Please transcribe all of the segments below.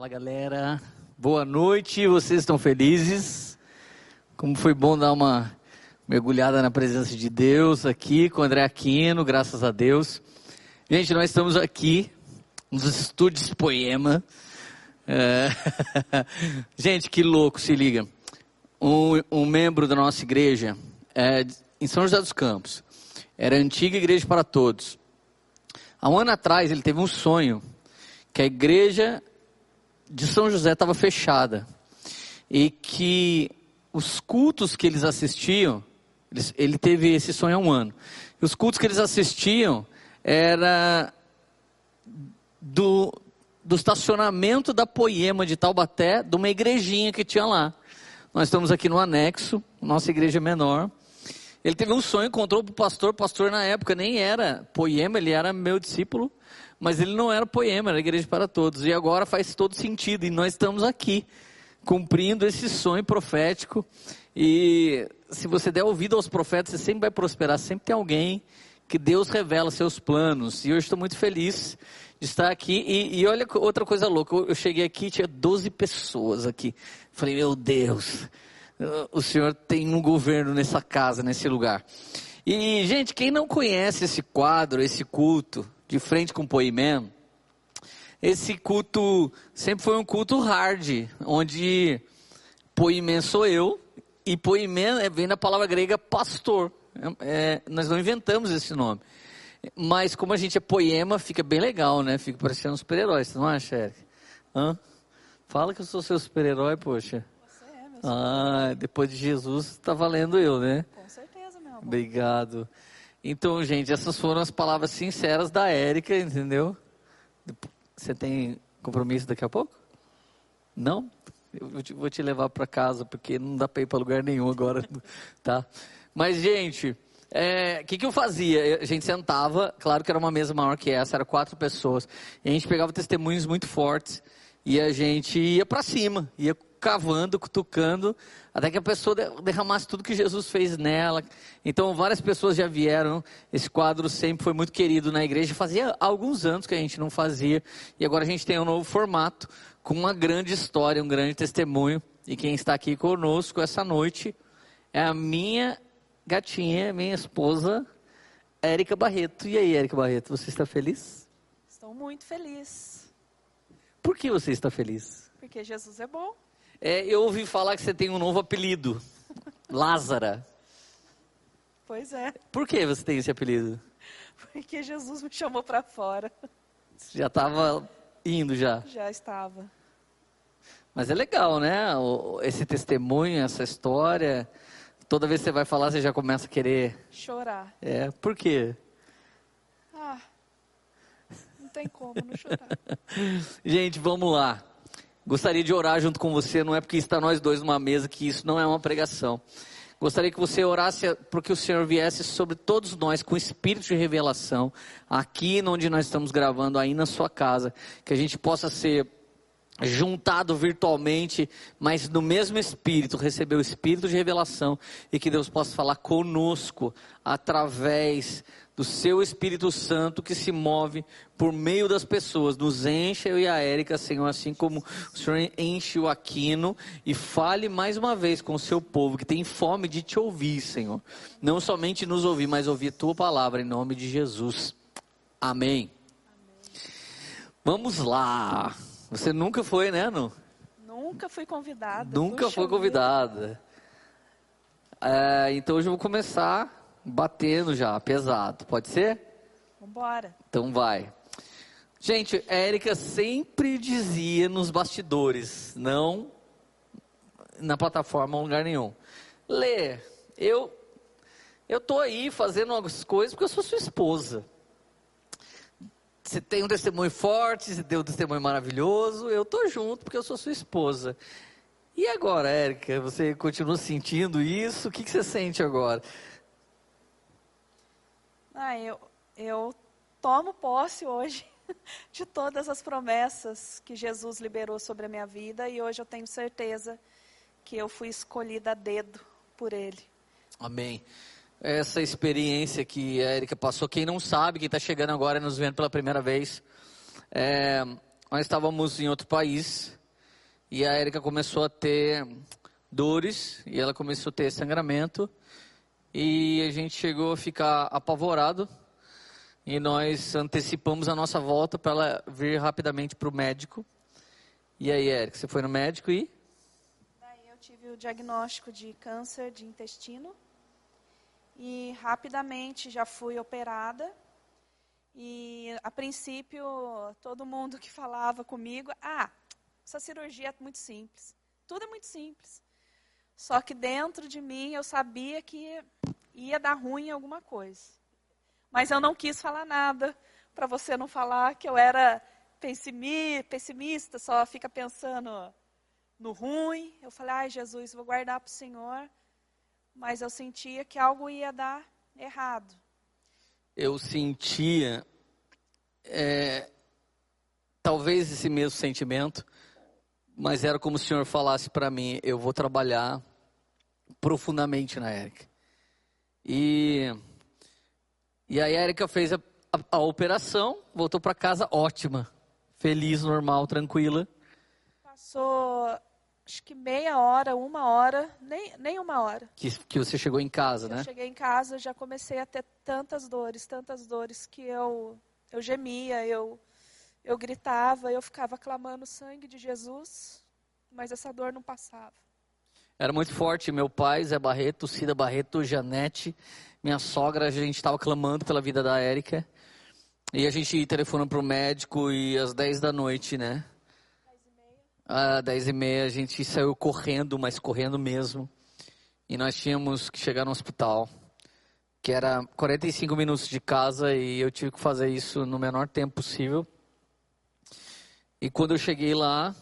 Fala galera, boa noite, vocês estão felizes? Como foi bom dar uma mergulhada na presença de Deus aqui com o André Aquino, graças a Deus. Gente, nós estamos aqui nos estúdios Poema. É... Gente, que louco, se liga. Um, um membro da nossa igreja, é, em São José dos Campos, era a antiga igreja para todos. Há um ano atrás ele teve um sonho que a igreja de São José estava fechada e que os cultos que eles assistiam, eles, ele teve esse sonho há um ano. Os cultos que eles assistiam era do, do estacionamento da Poema de Taubaté, de uma igrejinha que tinha lá. Nós estamos aqui no anexo, nossa igreja menor. Ele teve um sonho, encontrou o pastor, pastor na época nem era Poema, ele era meu discípulo, mas ele não era Poema, era igreja para todos. E agora faz todo sentido, e nós estamos aqui, cumprindo esse sonho profético. E se você der ouvido aos profetas, você sempre vai prosperar, sempre tem alguém que Deus revela seus planos. E hoje estou muito feliz de estar aqui. E, e, olha outra coisa louca, eu cheguei aqui, tinha 12 pessoas aqui. Falei, meu Deus, o Senhor tem um governo nessa casa, nesse lugar. E, gente, quem não conhece esse quadro, esse culto, de frente com o Poimé, esse culto sempre foi um culto hard, onde Poimé sou eu, e Poimé vem da palavra grega pastor. É, nós não inventamos esse nome. Mas como a gente é poema, fica bem legal, né? Fica parecendo um super-herói, você não acha, Eric? Hã? Fala que eu sou seu super-herói, poxa. Você é, meu Ah, depois de Jesus, está valendo eu, né? Com certeza, meu amor. Obrigado. Então, gente, essas foram as palavras sinceras da Érica, entendeu? Você tem compromisso daqui a pouco? Não? Eu vou te, levar para casa, porque não dá para ir para lugar nenhum agora, tá? Mas, gente, o é, que, que eu fazia? A gente sentava, claro que era uma mesa maior que essa, era quatro pessoas, e a gente pegava testemunhos muito fortes, e a gente ia para cima, ia cavando, cutucando, até que a pessoa derramasse tudo que Jesus fez nela. Então, várias pessoas já vieram. Esse quadro sempre foi muito querido na igreja. Fazia alguns anos que a gente não fazia. E agora a gente tem um novo formato, com uma grande história, um grande testemunho. E quem está aqui conosco essa noite é a minha gatinha, minha esposa, Érica Barreto. E aí, Érica Barreto, você está feliz? Estou muito feliz. Por que você está feliz? Porque Jesus é bom. É, eu ouvi falar que você tem um novo apelido, Lázara. Pois é. Por que você tem esse apelido? Porque Jesus me chamou para fora. Você já estava indo já? Já estava. Mas é legal, né? Esse testemunho, essa história. Toda vez que você vai falar, você já começa a querer chorar. É, por quê? Ah, não tem como não chorar. Gente, vamos lá. Gostaria de orar junto com você, não é porque está nós dois numa mesa que isso não é uma pregação. Gostaria que você orasse para que o Senhor viesse sobre todos nós com espírito de revelação, aqui onde nós estamos gravando, aí na sua casa, que a gente possa ser juntado virtualmente, mas no mesmo espírito, receber o espírito de revelação e que Deus possa falar conosco através do seu Espírito Santo que se move por meio das pessoas. Nos enche eu e a Érica, Senhor, assim como o Senhor enche o Aquino e fale mais uma vez com o seu povo que tem fome de te ouvir, Senhor. Não somente nos ouvir, mas ouvir a tua palavra em nome de Jesus. Amém. Amém. Vamos lá. Você nunca foi, né, Anu? Nunca fui convidada. Nunca foi convidada. É, então hoje eu vou começar batendo já, pesado. Pode ser? Vambora. Então vai. Gente, a Érica sempre dizia nos bastidores, não na plataforma em lugar nenhum. Lê, eu eu tô aí fazendo algumas coisas porque eu sou sua esposa. Você tem um testemunho forte, você tem um testemunho maravilhoso, eu tô junto porque eu sou sua esposa. E agora, Érica, você continua sentindo isso? O que, que você sente agora? Ah, eu, eu tomo posse hoje de todas as promessas que Jesus liberou sobre a minha vida e hoje eu tenho certeza que eu fui escolhida a dedo por Ele. Amém essa experiência que a Erika passou. Quem não sabe, quem está chegando agora e nos vendo pela primeira vez, é, nós estávamos em outro país e a Érica começou a ter dores e ela começou a ter sangramento e a gente chegou a ficar apavorado e nós antecipamos a nossa volta para ela vir rapidamente para o médico. E aí, Érica, você foi no médico e? Daí eu tive o diagnóstico de câncer de intestino e rapidamente já fui operada. E a princípio, todo mundo que falava comigo, ah, essa cirurgia é muito simples. Tudo é muito simples. Só que dentro de mim eu sabia que ia dar ruim em alguma coisa. Mas eu não quis falar nada para você não falar que eu era pessimista, só fica pensando no ruim. Eu falei, ai Jesus, vou guardar para o Senhor. Mas eu sentia que algo ia dar errado. Eu sentia, é, talvez esse mesmo sentimento, mas era como o Senhor falasse para mim: eu vou trabalhar profundamente na Érica. E, e a Érica fez a, a, a operação, voltou para casa ótima, feliz, normal, tranquila. Passou, acho que meia hora, uma hora, nem, nem uma hora. Que, que você chegou em casa, eu né? cheguei em casa, já comecei a ter tantas dores, tantas dores que eu, eu gemia, eu, eu gritava, eu ficava clamando o sangue de Jesus, mas essa dor não passava. Era muito forte. Meu pai, Zé Barreto, Cida Barreto, Janete, minha sogra, a gente estava clamando pela vida da Érica. E a gente telefonou para o médico e às 10 da noite, né? Às 10 e meia a gente saiu correndo, mas correndo mesmo. E nós tínhamos que chegar no hospital, que era 45 minutos de casa e eu tive que fazer isso no menor tempo possível. E quando eu cheguei lá,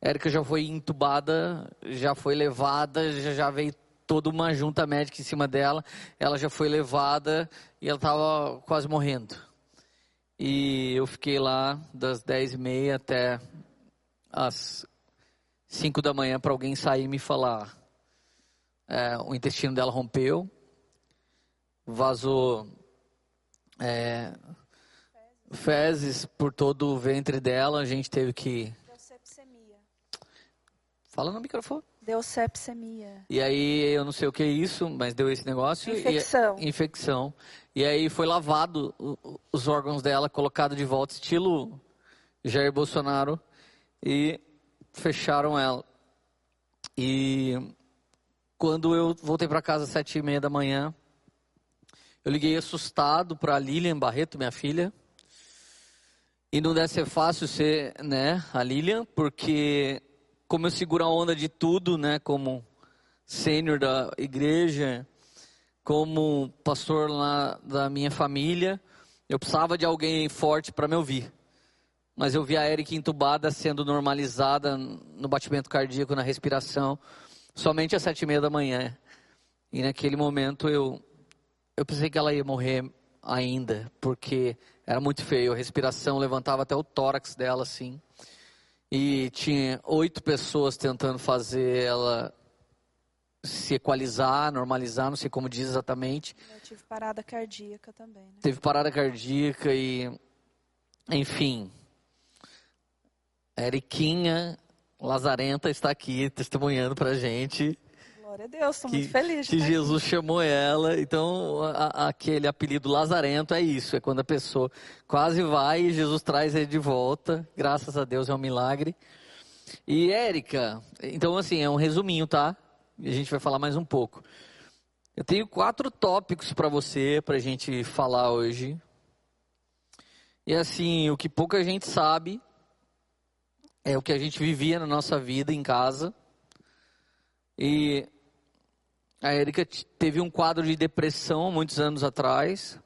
Érica já foi entubada, já foi levada, já, já veio toda uma junta médica em cima dela. Ela já foi levada e ela estava quase morrendo. E eu fiquei lá das 10 e meia até as 5 da manhã para alguém sair e me falar. É, o intestino dela rompeu, vazou é, fezes por todo o ventre dela. A gente teve que. Fala no microfone. Deu sepsemia. E aí, eu não sei o que é isso, mas deu esse negócio. Infecção. E, infecção. E aí foi lavado os órgãos dela, colocado de volta, estilo Jair Bolsonaro, e fecharam ela. E quando eu voltei para casa às sete e meia da manhã, eu liguei assustado para Lilian Barreto, minha filha. E não deve ser fácil ser, né, a Lilian, porque como eu seguro a onda de tudo, né, como sênior da igreja, como pastor lá da minha família, eu precisava de alguém forte para me ouvir. Mas eu vi a Erika entubada sendo normalizada no batimento cardíaco, na respiração, somente às sete e meia da manhã. E naquele momento eu, eu pensei que ela ia morrer ainda, porque era muito feio. A respiração levantava até o tórax dela, assim. E tinha oito pessoas tentando fazer ela se equalizar, normalizar, não sei como diz exatamente. Eu tive parada cardíaca também. Né? Teve parada cardíaca e, enfim. Eriquinha Lazarenta está aqui testemunhando pra gente Glória a Deus, estou que, muito feliz. que aqui. Jesus chamou ela. Então, a- a- aquele apelido Lazarento é isso, é quando a pessoa quase vai e Jesus traz ele de volta. Graças a Deus é um milagre. E Érica, então assim, é um resuminho, tá? A gente vai falar mais um pouco. Eu tenho quatro tópicos para você, para a gente falar hoje. E assim, o que pouca gente sabe é o que a gente vivia na nossa vida em casa. E a Erika teve um quadro de depressão muitos anos atrás.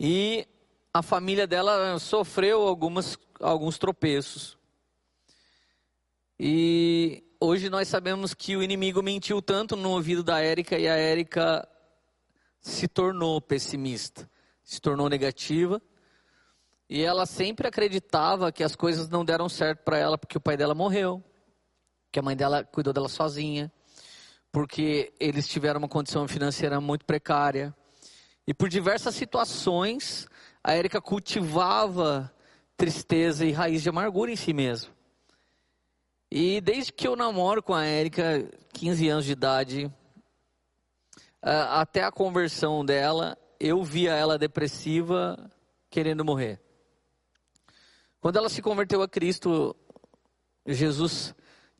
E a família dela sofreu algumas, alguns tropeços. E hoje nós sabemos que o inimigo mentiu tanto no ouvido da Érica e a Érica se tornou pessimista, se tornou negativa. E ela sempre acreditava que as coisas não deram certo para ela porque o pai dela morreu, que a mãe dela cuidou dela sozinha, porque eles tiveram uma condição financeira muito precária. E por diversas situações, a Érica cultivava tristeza e raiz de amargura em si mesmo. E desde que eu namoro com a Érica, 15 anos de idade, até a conversão dela, eu via ela depressiva, querendo morrer. Quando ela se converteu a Cristo, Jesus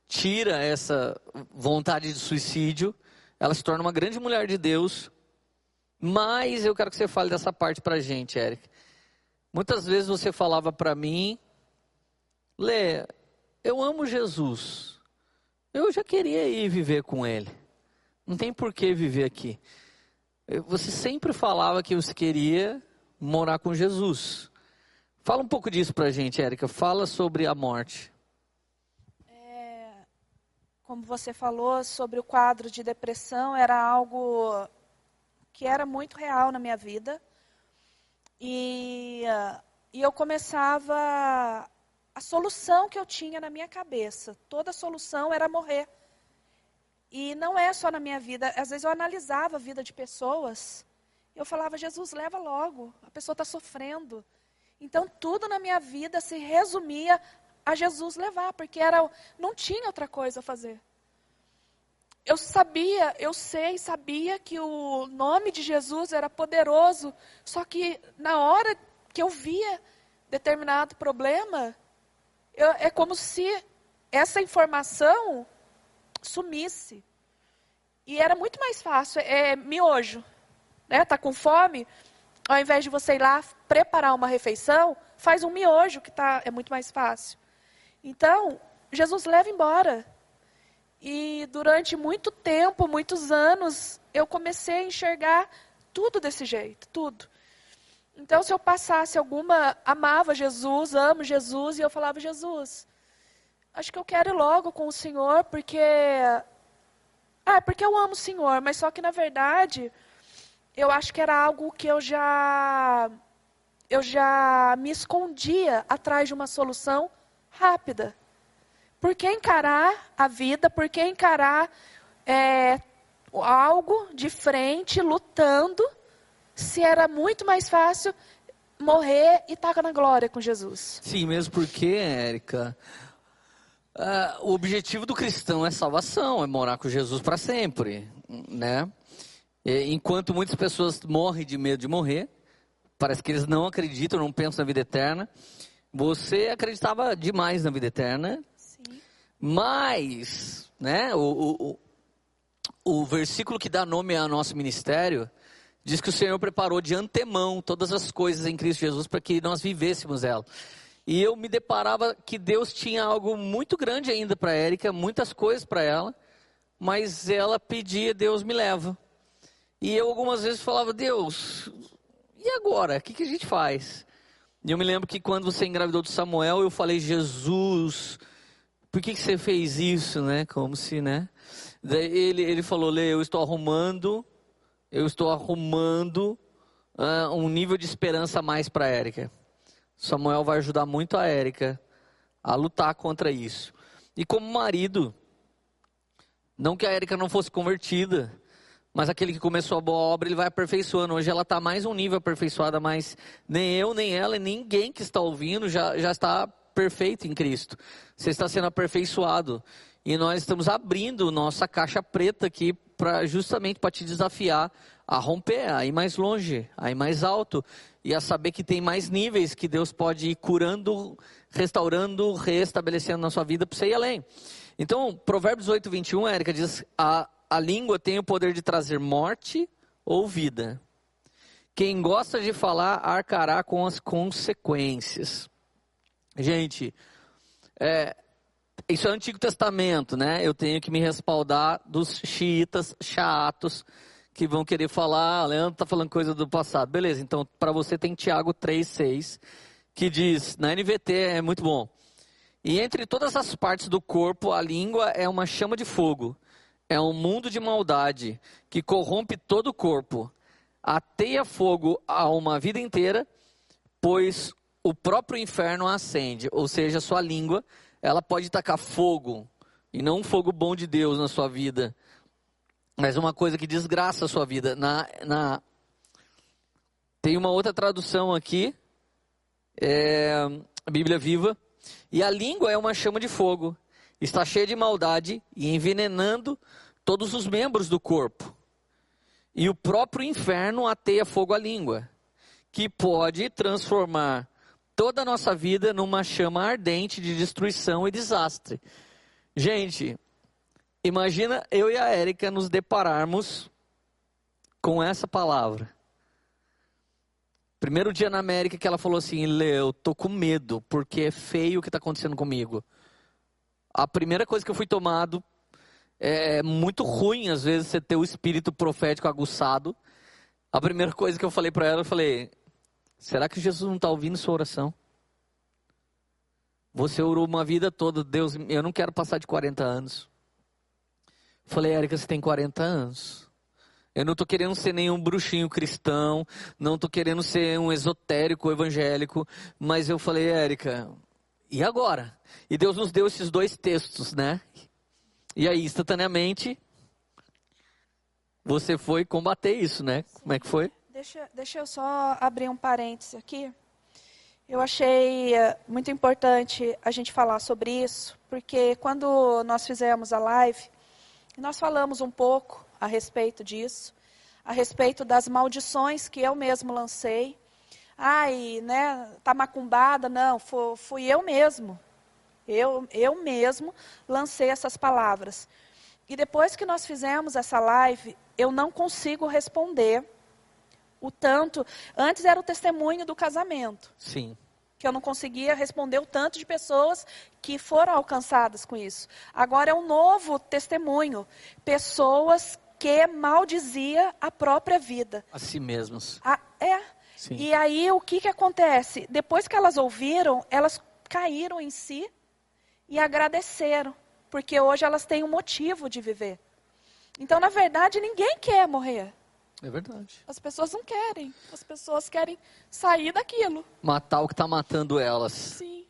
tira essa vontade de suicídio, ela se torna uma grande mulher de Deus. Mas eu quero que você fale dessa parte para gente, Eric. Muitas vezes você falava para mim, Lê, eu amo Jesus. Eu já queria ir viver com Ele. Não tem por que viver aqui. Você sempre falava que você queria morar com Jesus. Fala um pouco disso para gente, Érica. Fala sobre a morte como você falou, sobre o quadro de depressão, era algo que era muito real na minha vida. E, e eu começava. A solução que eu tinha na minha cabeça, toda solução era morrer. E não é só na minha vida, às vezes eu analisava a vida de pessoas, eu falava, Jesus, leva logo, a pessoa está sofrendo. Então tudo na minha vida se resumia a Jesus levar, porque era, não tinha outra coisa a fazer. Eu sabia, eu sei, sabia que o nome de Jesus era poderoso, só que na hora que eu via determinado problema, eu, é como se essa informação sumisse. E era muito mais fácil, é miojo, né? Tá com fome, ao invés de você ir lá preparar uma refeição, faz um miojo que tá, é muito mais fácil. Então, Jesus leva embora. E durante muito tempo, muitos anos, eu comecei a enxergar tudo desse jeito, tudo. Então, se eu passasse alguma, amava Jesus, amo Jesus, e eu falava, Jesus, acho que eu quero ir logo com o Senhor, porque. Ah, porque eu amo o Senhor, mas só que na verdade, eu acho que era algo que eu já. Eu já me escondia atrás de uma solução rápida. Por que encarar a vida? Por que encarar é, algo de frente, lutando, se era muito mais fácil morrer e estar na glória com Jesus? Sim, mesmo porque, Érica, uh, o objetivo do cristão é salvação, é morar com Jesus para sempre, né? Enquanto muitas pessoas morrem de medo de morrer, parece que eles não acreditam, não pensam na vida eterna. Você acreditava demais na vida eterna. Sim. Mas, né, o, o, o versículo que dá nome ao nosso ministério diz que o Senhor preparou de antemão todas as coisas em Cristo Jesus para que nós vivêssemos ela. E eu me deparava que Deus tinha algo muito grande ainda para Érica, muitas coisas para ela, mas ela pedia, Deus me leva. E eu algumas vezes falava, Deus, e agora? O que, que a gente faz? E eu me lembro que quando você engravidou de Samuel, eu falei, Jesus, por que, que você fez isso, né? Como se, né? Daí ele, ele falou, Lê, eu estou arrumando, eu estou arrumando uh, um nível de esperança a mais para a Érica. Samuel vai ajudar muito a Érica a lutar contra isso. E como marido, não que a Érica não fosse convertida, mas aquele que começou a boa obra, ele vai aperfeiçoando. Hoje ela está mais um nível aperfeiçoada, mas nem eu, nem ela, e ninguém que está ouvindo já, já está perfeito em Cristo. Você está sendo aperfeiçoado. E nós estamos abrindo nossa caixa preta aqui para justamente para te desafiar a romper, a ir mais longe, a ir mais alto e a saber que tem mais níveis que Deus pode ir curando, restaurando, restabelecendo na sua vida para você ir além. Então, Provérbios 8, 21, Érica diz: a, a língua tem o poder de trazer morte ou vida. Quem gosta de falar arcará com as consequências. Gente, é, isso é o Antigo Testamento, né? Eu tenho que me respaldar dos xiitas chatos que vão querer falar, ah, Leandro está falando coisa do passado. Beleza, então para você tem Tiago 3,6, que diz, na NVT é muito bom. E entre todas as partes do corpo, a língua é uma chama de fogo é um mundo de maldade que corrompe todo o corpo, ateia fogo a uma vida inteira, pois o próprio inferno acende, ou seja, a sua língua, ela pode tacar fogo, e não um fogo bom de Deus na sua vida, mas uma coisa que desgraça a sua vida. Na, na... Tem uma outra tradução aqui, é a Bíblia viva. E a língua é uma chama de fogo, está cheia de maldade e envenenando todos os membros do corpo. E o próprio inferno ateia fogo à língua, que pode transformar toda a nossa vida numa chama ardente de destruição e desastre. Gente, imagina eu e a Érica nos depararmos com essa palavra. Primeiro dia na América que ela falou assim: Lê, eu tô com medo, porque é feio o que está acontecendo comigo. A primeira coisa que eu fui tomado é muito ruim, às vezes, você ter o espírito profético aguçado. A primeira coisa que eu falei para ela, eu falei: será que Jesus não está ouvindo sua oração? Você orou uma vida toda, Deus, eu não quero passar de 40 anos. Falei, Érica, você tem 40 anos. Eu não estou querendo ser nenhum bruxinho cristão, não estou querendo ser um esotérico evangélico, mas eu falei, Érica, e agora? E Deus nos deu esses dois textos, né? E aí, instantaneamente, você foi combater isso, né? Como é que foi? Deixa, deixa eu só abrir um parênteses aqui. Eu achei eh, muito importante a gente falar sobre isso, porque quando nós fizemos a live, nós falamos um pouco a respeito disso, a respeito das maldições que eu mesmo lancei. Ai, né, tá macumbada, não, fui, fui eu mesmo. Eu, eu mesmo lancei essas palavras. E depois que nós fizemos essa live, eu não consigo responder o tanto. Antes era o testemunho do casamento. Sim. Que eu não conseguia responder o tanto de pessoas que foram alcançadas com isso. Agora é um novo testemunho. Pessoas que maldizia a própria vida. A si mesmos. A, é. Sim. E aí o que, que acontece? Depois que elas ouviram, elas caíram em si e agradeceram, porque hoje elas têm um motivo de viver. Então, na verdade, ninguém quer morrer. É verdade. As pessoas não querem. As pessoas querem sair daquilo. Matar o que está matando elas. Sim.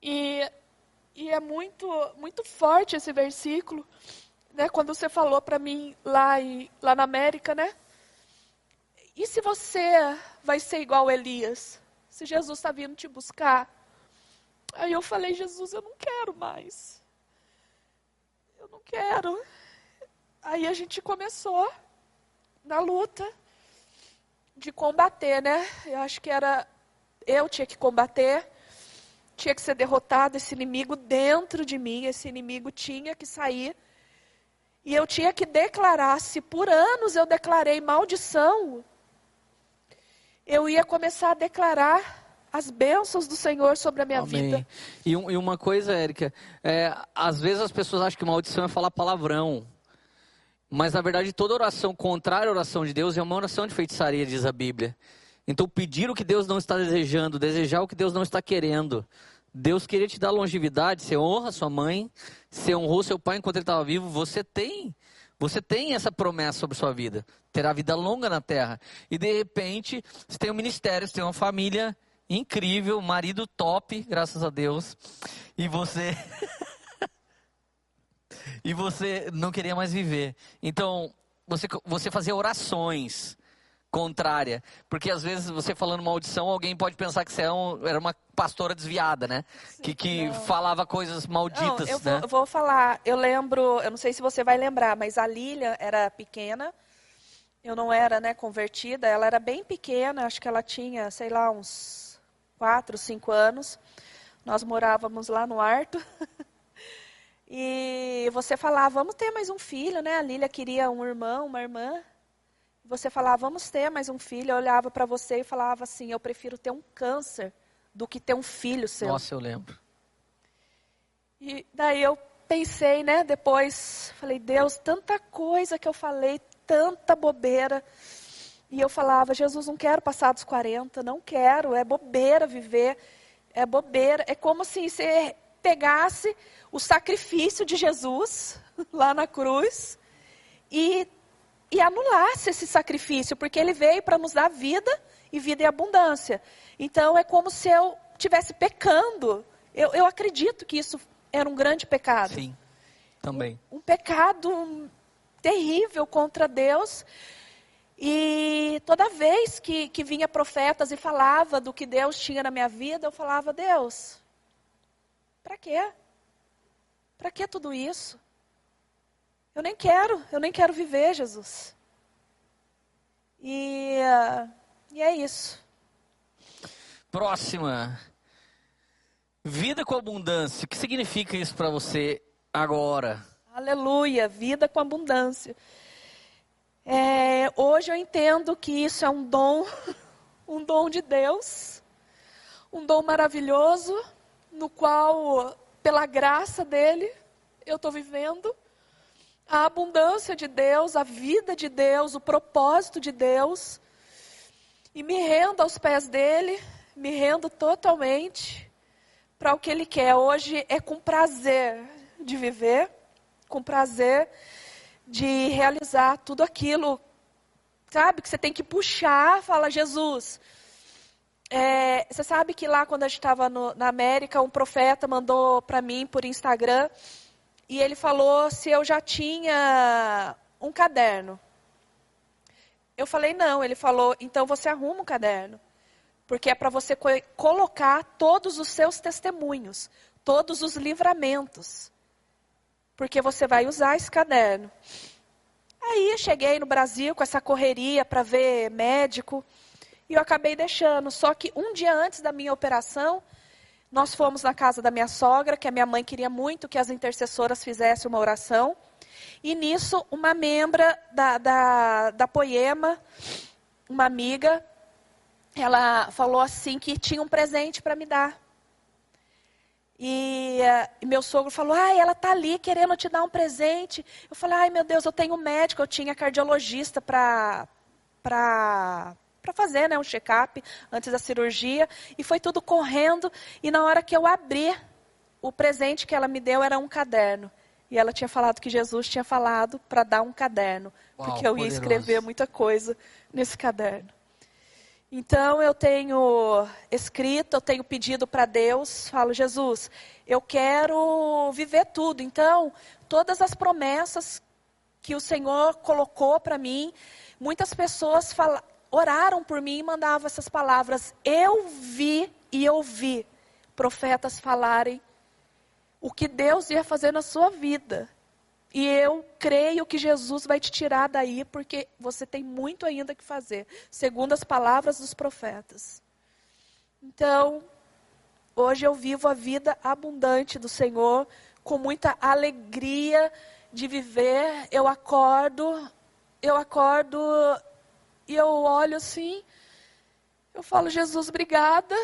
E, e é muito, muito forte esse versículo, né? Quando você falou para mim lá, em, lá na América, né? E se você vai ser igual Elias? Se Jesus está vindo te buscar, Aí eu falei, Jesus, eu não quero mais. Eu não quero. Aí a gente começou na luta de combater, né? Eu acho que era eu tinha que combater, tinha que ser derrotado esse inimigo dentro de mim, esse inimigo tinha que sair. E eu tinha que declarar, se por anos eu declarei maldição, eu ia começar a declarar as bênçãos do Senhor sobre a minha Amém. vida. E, e, uma coisa, Érica, é, às vezes as pessoas acham que maldição é falar palavrão. Mas na verdade toda oração contrária à oração de Deus é uma oração de feitiçaria, diz a Bíblia. Então pedir o que Deus não está desejando, desejar o que Deus não está querendo. Deus queria te dar longevidade, você honra sua mãe, você honrou seu pai enquanto ele estava vivo, você tem você tem essa promessa sobre sua vida, terá vida longa na terra. E de repente, você tem um ministério, você tem uma família, incrível, marido top, graças a Deus. E você e você não queria mais viver. Então, você você fazia orações contrária, porque às vezes você falando maldição, alguém pode pensar que você é um, era uma pastora desviada, né? Sim, que que falava coisas malditas, não, eu né? Vou, eu vou falar, eu lembro, eu não sei se você vai lembrar, mas a Lília era pequena. Eu não era, né, convertida, ela era bem pequena, acho que ela tinha, sei lá, uns quatro, cinco anos. Nós morávamos lá no Arto. e você falava, vamos ter mais um filho, né? A Lília queria um irmão, uma irmã. Você falava, vamos ter mais um filho. Eu olhava para você e falava assim, eu prefiro ter um câncer do que ter um filho seu. Nossa, eu lembro. E daí eu pensei, né? Depois, falei, Deus, tanta coisa que eu falei, tanta bobeira. E eu falava, Jesus, não quero passar dos 40, não quero, é bobeira viver, é bobeira. É como se você pegasse o sacrifício de Jesus lá na cruz e, e anulasse esse sacrifício, porque ele veio para nos dar vida e vida em abundância. Então é como se eu estivesse pecando. Eu, eu acredito que isso era um grande pecado. Sim, também. Um, um pecado terrível contra Deus. E toda vez que, que vinha profetas e falava do que Deus tinha na minha vida, eu falava, Deus, para quê? Para que tudo isso? Eu nem quero, eu nem quero viver, Jesus. E, uh, e é isso. Próxima. Vida com abundância. O que significa isso para você agora? Aleluia, vida com abundância. É, hoje eu entendo que isso é um dom, um dom de Deus, um dom maravilhoso, no qual, pela graça dele, eu estou vivendo. A abundância de Deus, a vida de Deus, o propósito de Deus. E me rendo aos pés dele, me rendo totalmente para o que Ele quer. Hoje é com prazer de viver, com prazer de realizar tudo aquilo, sabe? Que você tem que puxar, fala Jesus. É, você sabe que lá quando a gente estava na América, um profeta mandou para mim por Instagram e ele falou se eu já tinha um caderno. Eu falei não, ele falou então você arruma um caderno. Porque é para você co colocar todos os seus testemunhos, todos os livramentos. Porque você vai usar esse caderno. Aí cheguei no Brasil com essa correria para ver médico e eu acabei deixando. Só que um dia antes da minha operação, nós fomos na casa da minha sogra, que a minha mãe queria muito que as intercessoras fizessem uma oração. E nisso, uma membra da, da, da Poema, uma amiga, ela falou assim que tinha um presente para me dar. E, uh, e, meu sogro falou: ai, ela tá ali querendo te dar um presente. Eu falei: ai, meu Deus, eu tenho médico, eu tinha cardiologista para para fazer, né, um check-up antes da cirurgia. E foi tudo correndo. E na hora que eu abri, o presente que ela me deu era um caderno. E ela tinha falado que Jesus tinha falado para dar um caderno, Uau, porque eu poderoso. ia escrever muita coisa nesse caderno. Então eu tenho escrito, eu tenho pedido para Deus, falo, Jesus, eu quero viver tudo. Então, todas as promessas que o Senhor colocou para mim, muitas pessoas fala, oraram por mim e mandavam essas palavras. Eu vi e ouvi profetas falarem o que Deus ia fazer na sua vida. E eu creio que Jesus vai te tirar daí, porque você tem muito ainda que fazer, segundo as palavras dos profetas. Então, hoje eu vivo a vida abundante do Senhor, com muita alegria de viver. Eu acordo, eu acordo e eu olho assim, eu falo, Jesus, obrigada.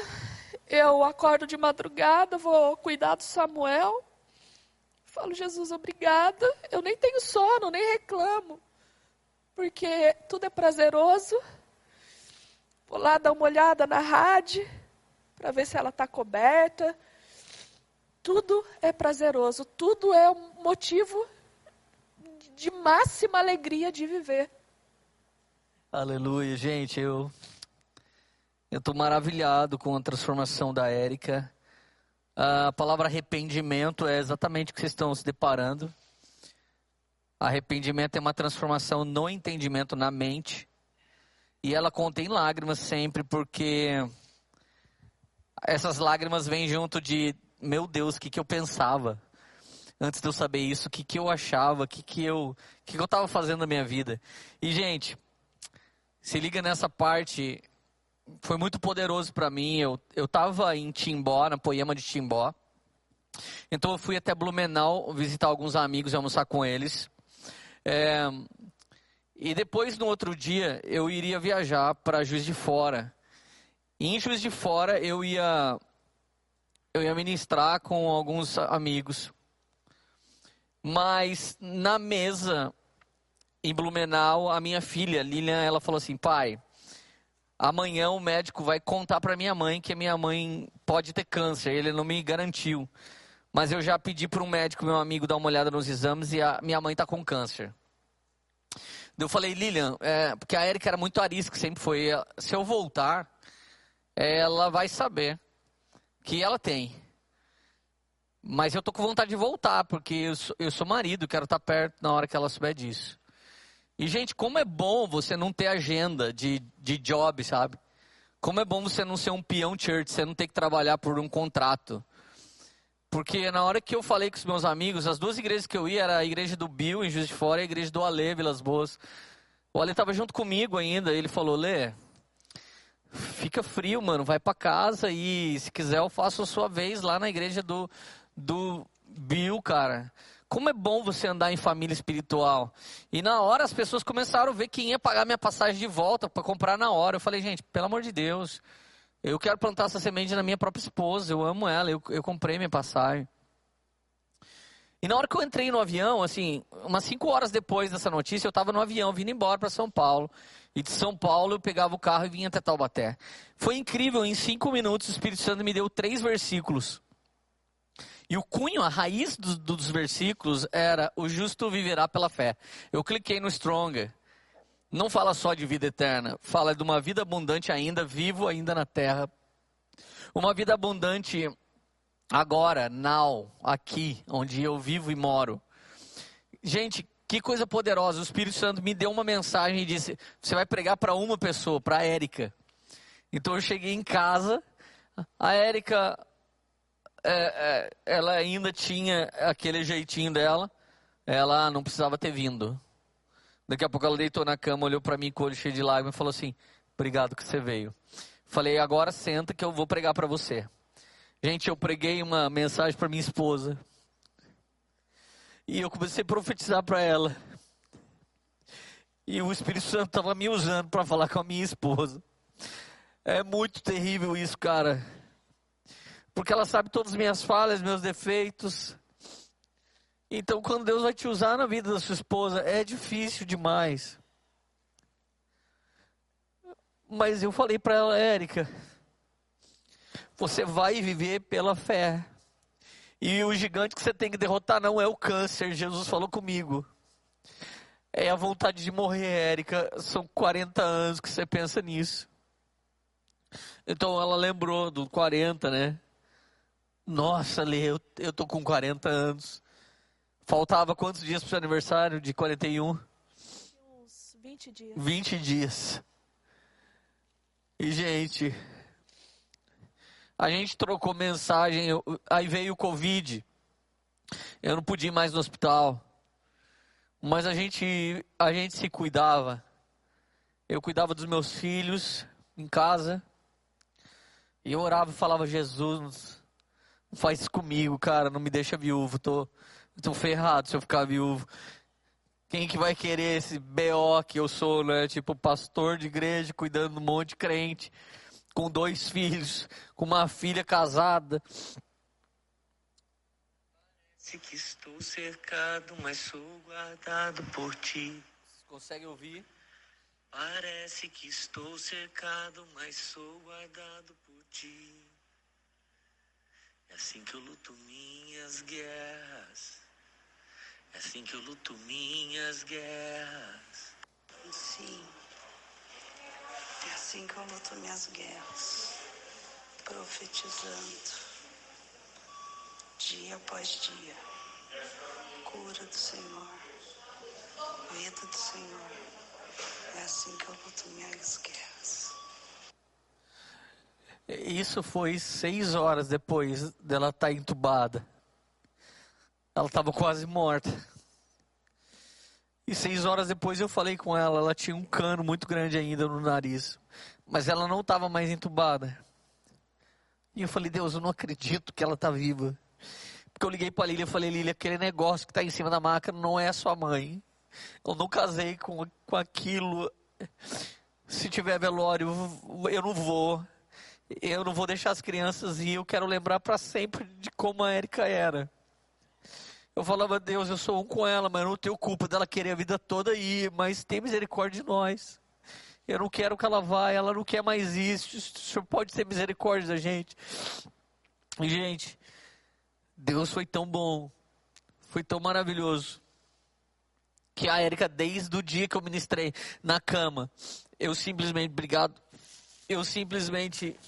Eu acordo de madrugada, vou cuidar do Samuel. Falo, Jesus, obrigada. Eu nem tenho sono, nem reclamo. Porque tudo é prazeroso. Vou lá dar uma olhada na rádio para ver se ela está coberta. Tudo é prazeroso, tudo é um motivo de máxima alegria de viver. Aleluia, gente, eu eu tô maravilhado com a transformação da Érica. A palavra arrependimento é exatamente o que vocês estão se deparando. Arrependimento é uma transformação no entendimento na mente. E ela contém lágrimas sempre, porque essas lágrimas vêm junto de, meu Deus, o que, que eu pensava? Antes de eu saber isso, o que, que eu achava, o que, que eu que, que eu estava fazendo na minha vida. E, gente, se liga nessa parte foi muito poderoso para mim. Eu estava em Timbó, na Poema de Timbó. Então eu fui até Blumenau visitar alguns amigos e almoçar com eles. É, e depois, no outro dia, eu iria viajar para Juiz de Fora. E em Juiz de Fora eu ia eu ia ministrar com alguns amigos. Mas na mesa em Blumenau, a minha filha Lilian, ela falou assim: "Pai, amanhã o médico vai contar para minha mãe que a minha mãe pode ter câncer. Ele não me garantiu. Mas eu já pedi para um médico, meu amigo, dar uma olhada nos exames e a minha mãe está com câncer. Eu falei, Lilian, é, porque a Erika era muito arisca, sempre foi. Se eu voltar, ela vai saber que ela tem. Mas eu tô com vontade de voltar, porque eu sou, eu sou marido, quero estar tá perto na hora que ela souber disso. E, gente, como é bom você não ter agenda de, de job, sabe? Como é bom você não ser um peão church, você não ter que trabalhar por um contrato. Porque na hora que eu falei com os meus amigos, as duas igrejas que eu ia era a igreja do Bill, em Juiz de Fora, e a igreja do Ale, Vilas Boas. O Ale estava junto comigo ainda, ele falou, Lê, fica frio, mano, vai para casa e se quiser eu faço a sua vez lá na igreja do, do Bill, cara. Como é bom você andar em família espiritual. E na hora as pessoas começaram a ver quem ia pagar minha passagem de volta para comprar na hora. Eu falei, gente, pelo amor de Deus, eu quero plantar essa semente na minha própria esposa, eu amo ela, eu, eu comprei minha passagem. E na hora que eu entrei no avião, assim, umas cinco horas depois dessa notícia, eu estava no avião vindo embora para São Paulo. E de São Paulo eu pegava o carro e vinha até Taubaté. Foi incrível, em cinco minutos o Espírito Santo me deu três versículos. E o cunho, a raiz dos, dos versículos era: o justo viverá pela fé. Eu cliquei no Stronger. Não fala só de vida eterna, fala de uma vida abundante ainda, vivo ainda na terra. Uma vida abundante agora, now, aqui, onde eu vivo e moro. Gente, que coisa poderosa. O Espírito Santo me deu uma mensagem e disse: Você vai pregar para uma pessoa, para a Érica. Então eu cheguei em casa, a Érica é, é, ela ainda tinha aquele jeitinho dela, ela não precisava ter vindo. Daqui a pouco ela deitou na cama, olhou para mim com o olho cheio de lágrimas e falou assim: Obrigado que você veio. Falei, agora senta que eu vou pregar para você. Gente, eu preguei uma mensagem para minha esposa. E eu comecei a profetizar para ela. E o Espírito Santo estava me usando para falar com a minha esposa. É muito terrível isso, cara porque ela sabe todas as minhas falhas, meus defeitos. Então, quando Deus vai te usar na vida da sua esposa, é difícil demais. Mas eu falei para ela, Érica, você vai viver pela fé. E o gigante que você tem que derrotar não é o câncer, Jesus falou comigo. É a vontade de morrer, Érica. São 40 anos que você pensa nisso. Então ela lembrou do 40, né? Nossa, Lê, eu, eu tô com 40 anos. Faltava quantos dias pro seu aniversário de 41? Uns 20 dias. 20 dias. E, gente, a gente trocou mensagem, aí veio o Covid. Eu não podia ir mais no hospital. Mas a gente, a gente se cuidava. Eu cuidava dos meus filhos em casa. E eu orava e falava, Jesus, faz isso comigo, cara, não me deixa viúvo, tô, tô ferrado se eu ficar viúvo. Quem que vai querer esse BO que eu sou, né? Tipo, pastor de igreja, cuidando de um monte de crente, com dois filhos, com uma filha casada. Parece que estou cercado, mas sou guardado por ti. Consegue ouvir? Parece que estou cercado, mas sou guardado por ti. É assim que eu luto minhas guerras. É assim que eu luto minhas guerras. Sim. É assim que eu luto minhas guerras. Profetizando. Dia após dia. Cura do Senhor. Vida do Senhor. É assim que eu luto minhas guerras. Isso foi seis horas depois dela estar tá entubada. Ela estava quase morta. E seis horas depois eu falei com ela, ela tinha um cano muito grande ainda no nariz. Mas ela não estava mais entubada. E eu falei, Deus, eu não acredito que ela está viva. Porque eu liguei para a Lília e falei, Lília, aquele negócio que está em cima da maca não é sua mãe. Eu não casei com, com aquilo. Se tiver velório, eu não vou eu não vou deixar as crianças ir, eu quero lembrar para sempre de como a Érica era. Eu falava, Deus, eu sou um com ela, mas eu não tenho culpa dela querer a vida toda ir, mas tem misericórdia de nós. Eu não quero que ela vá, ela não quer mais isso. O Senhor pode ter misericórdia da gente. E, gente, Deus foi tão bom, foi tão maravilhoso, que a Érica, desde o dia que eu ministrei na cama, eu simplesmente, obrigado, eu simplesmente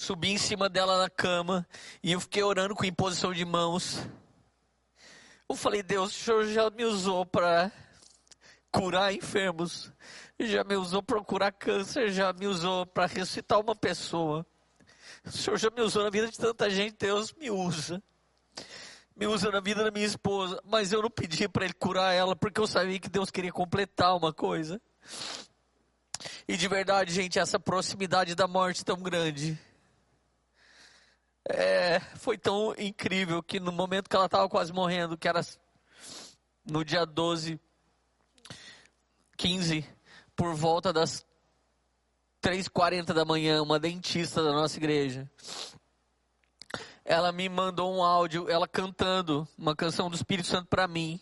subi em cima dela na cama e eu fiquei orando com imposição de mãos. Eu falei, Deus, o Senhor já me usou para curar enfermos, já me usou para curar câncer, já me usou para ressuscitar uma pessoa. O Senhor já me usou na vida de tanta gente, Deus me usa. Me usa na vida da minha esposa, mas eu não pedi para Ele curar ela, porque eu sabia que Deus queria completar uma coisa. E de verdade, gente, essa proximidade da morte tão grande. É, foi tão incrível que no momento que ela estava quase morrendo, que era no dia 12, 15, por volta das 3h40 da manhã, uma dentista da nossa igreja. Ela me mandou um áudio, ela cantando uma canção do Espírito Santo para mim.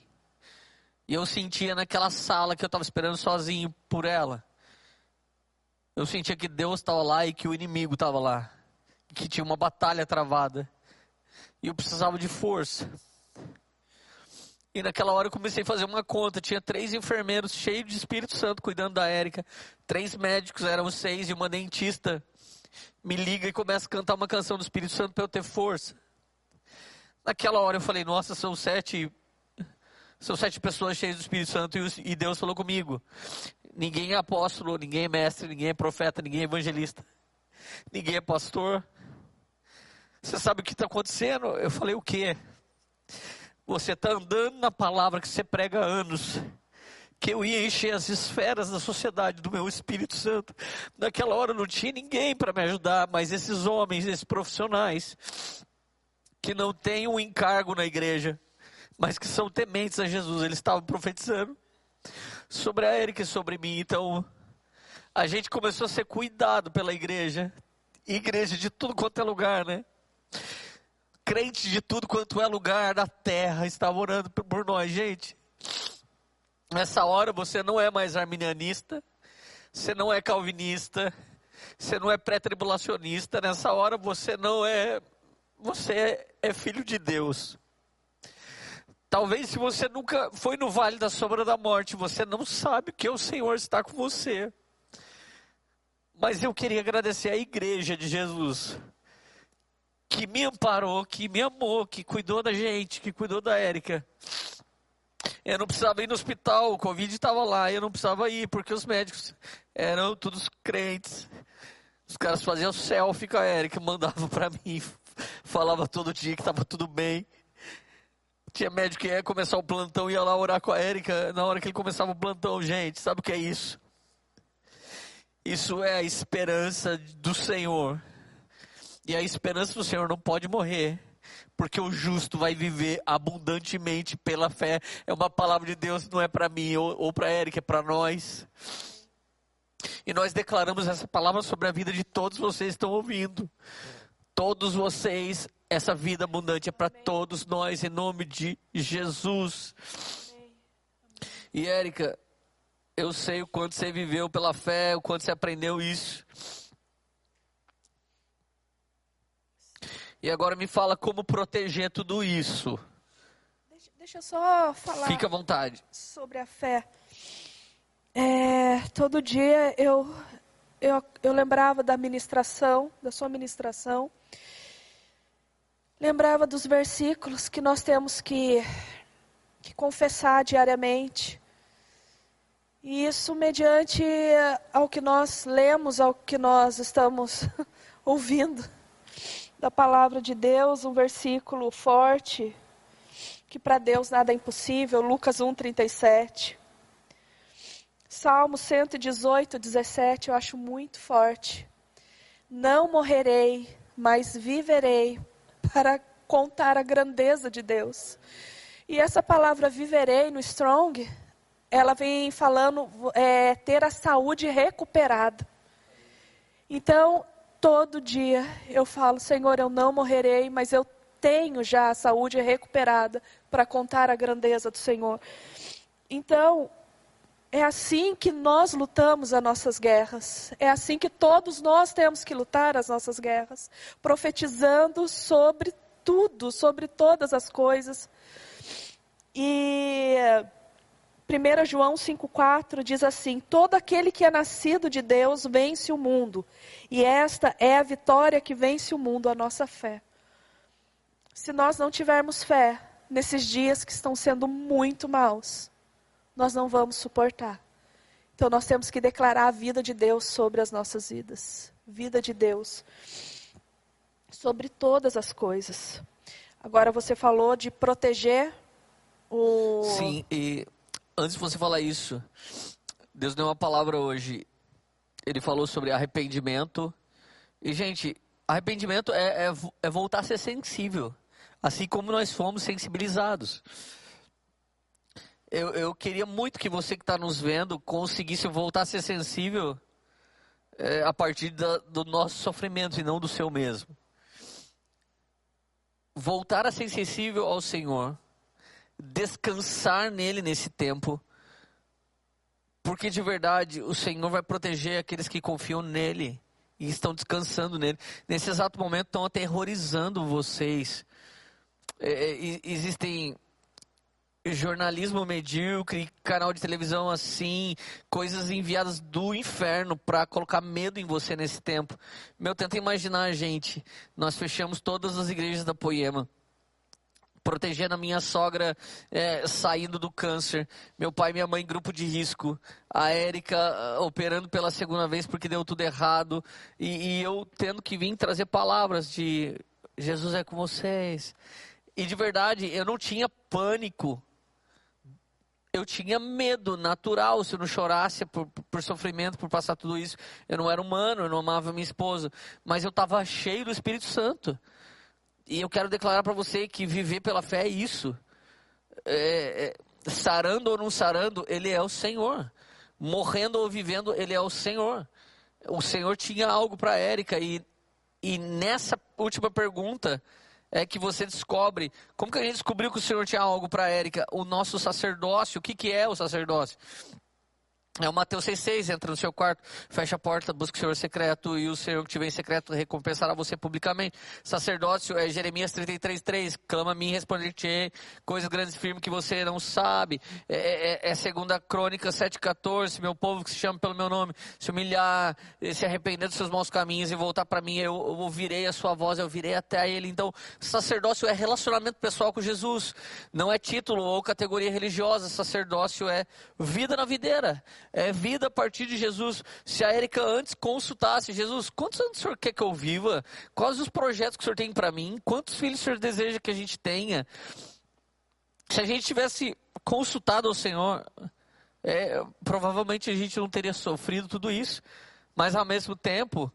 E eu sentia naquela sala que eu estava esperando sozinho por ela. Eu sentia que Deus estava lá e que o inimigo estava lá. Que tinha uma batalha travada. E eu precisava de força. E naquela hora eu comecei a fazer uma conta. Tinha três enfermeiros cheios de Espírito Santo cuidando da Érica. Três médicos, eram seis, e uma dentista me liga e começa a cantar uma canção do Espírito Santo para eu ter força. Naquela hora eu falei, nossa, são sete. São sete pessoas cheias do Espírito Santo e Deus falou comigo. Ninguém é apóstolo, ninguém é mestre, ninguém é profeta, ninguém é evangelista, ninguém é pastor. Você sabe o que está acontecendo? Eu falei, o quê? Você está andando na palavra que você prega há anos. Que eu ia encher as esferas da sociedade do meu Espírito Santo. Naquela hora não tinha ninguém para me ajudar, mas esses homens, esses profissionais, que não têm um encargo na igreja, mas que são tementes a Jesus, eles estavam profetizando sobre a Erika e sobre mim. Então, a gente começou a ser cuidado pela igreja. Igreja de tudo quanto é lugar, né? Crente de tudo quanto é lugar da terra estava orando por nós, gente. Nessa hora você não é mais arminianista, você não é calvinista, você não é pré-tribulacionista, nessa hora você não é, você é filho de Deus. Talvez se você nunca foi no vale da sombra da morte, você não sabe que o Senhor está com você. Mas eu queria agradecer à igreja de Jesus que me amparou, que me amou, que cuidou da gente, que cuidou da Érica. Eu não precisava ir no hospital, o Covid estava lá, eu não precisava ir, porque os médicos eram todos crentes. Os caras faziam selfie com a Érica, mandavam para mim, falava todo dia que estava tudo bem. Tinha médico que ia começar o plantão, ia lá orar com a Érica, na hora que ele começava o plantão, gente, sabe o que é isso? Isso é a esperança do Senhor. E a esperança do Senhor não pode morrer, porque o justo vai viver abundantemente pela fé. É uma palavra de Deus, não é para mim ou, ou para Eric, é para nós. E nós declaramos essa palavra sobre a vida de todos vocês que estão ouvindo. Todos vocês, essa vida abundante é para todos nós, em nome de Jesus. E Érica, eu sei o quanto você viveu pela fé, o quanto você aprendeu isso. E agora me fala como proteger tudo isso. Deixa, deixa eu só falar. Fica à vontade. Sobre a fé. É, todo dia eu, eu, eu lembrava da ministração, da sua ministração. Lembrava dos versículos que nós temos que, que confessar diariamente. E isso mediante ao que nós lemos, ao que nós estamos ouvindo da palavra de Deus, um versículo forte, que para Deus nada é impossível, Lucas 1,37. Salmo 118, 17, eu acho muito forte. Não morrerei, mas viverei para contar a grandeza de Deus. E essa palavra viverei no Strong, ela vem falando é, ter a saúde recuperada. Então, todo dia eu falo, Senhor, eu não morrerei, mas eu tenho já a saúde recuperada para contar a grandeza do Senhor. Então, é assim que nós lutamos as nossas guerras. É assim que todos nós temos que lutar as nossas guerras, profetizando sobre tudo, sobre todas as coisas. E 1 João 5,4 diz assim: Todo aquele que é nascido de Deus vence o mundo, e esta é a vitória que vence o mundo, a nossa fé. Se nós não tivermos fé nesses dias que estão sendo muito maus, nós não vamos suportar. Então nós temos que declarar a vida de Deus sobre as nossas vidas. Vida de Deus sobre todas as coisas. Agora você falou de proteger o. Sim, e antes de você falar isso, Deus deu uma palavra hoje. Ele falou sobre arrependimento. E, gente, arrependimento é, é, é voltar a ser sensível. Assim como nós fomos sensibilizados. Eu, eu queria muito que você que está nos vendo conseguisse voltar a ser sensível é, a partir da, do nosso sofrimento e não do seu mesmo voltar a ser sensível ao Senhor, descansar nele nesse tempo, porque de verdade o Senhor vai proteger aqueles que confiam nele e estão descansando nele. Nesse exato momento estão aterrorizando vocês. É, é existem jornalismo medíocre, canal de televisão assim, coisas enviadas do inferno para colocar medo em você nesse tempo. Meu, tenta imaginar, gente, nós fechamos todas as igrejas da Poema. Protegendo a minha sogra é, saindo do câncer, meu pai e minha mãe em grupo de risco, a Érica uh, operando pela segunda vez porque deu tudo errado, e, e eu tendo que vir trazer palavras de Jesus é com vocês. E de verdade, eu não tinha pânico eu tinha medo natural se eu não chorasse por, por, sofrimento, por passar tudo isso. Eu não era humano, eu não amava minha esposa, mas eu estava cheio do Espírito Santo. E eu quero declarar para você que viver pela fé é isso. É, é, sarando ou não sarando, Ele é o Senhor. Morrendo ou vivendo, Ele é o Senhor. O Senhor tinha algo para Érica e, e nessa última pergunta é que você descobre. Como que a gente descobriu que o Senhor tinha algo para Érica? O nosso sacerdócio. O que, que é o sacerdócio? É o Mateus 6,6, entra no seu quarto, fecha a porta, busca o Senhor secreto, e o Senhor que te em secreto recompensará você publicamente. Sacerdócio é Jeremias 33,3, clama a mim, responder-te, coisas grandes e firmes que você não sabe. É, é, é segunda crônica 7,14, meu povo que se chama pelo meu nome, se humilhar, se arrepender dos seus maus caminhos e voltar para mim, eu, eu ouvirei a sua voz, eu ouvirei até ele. Então, sacerdócio é relacionamento pessoal com Jesus, não é título ou categoria religiosa, sacerdócio é vida na videira é, vida a partir de Jesus. Se a Érica antes consultasse, Jesus, quantos anos o senhor quer que eu viva? Quais os projetos que o senhor tem para mim? Quantos filhos o senhor deseja que a gente tenha? Se a gente tivesse consultado ao Senhor, é, provavelmente a gente não teria sofrido tudo isso. Mas ao mesmo tempo,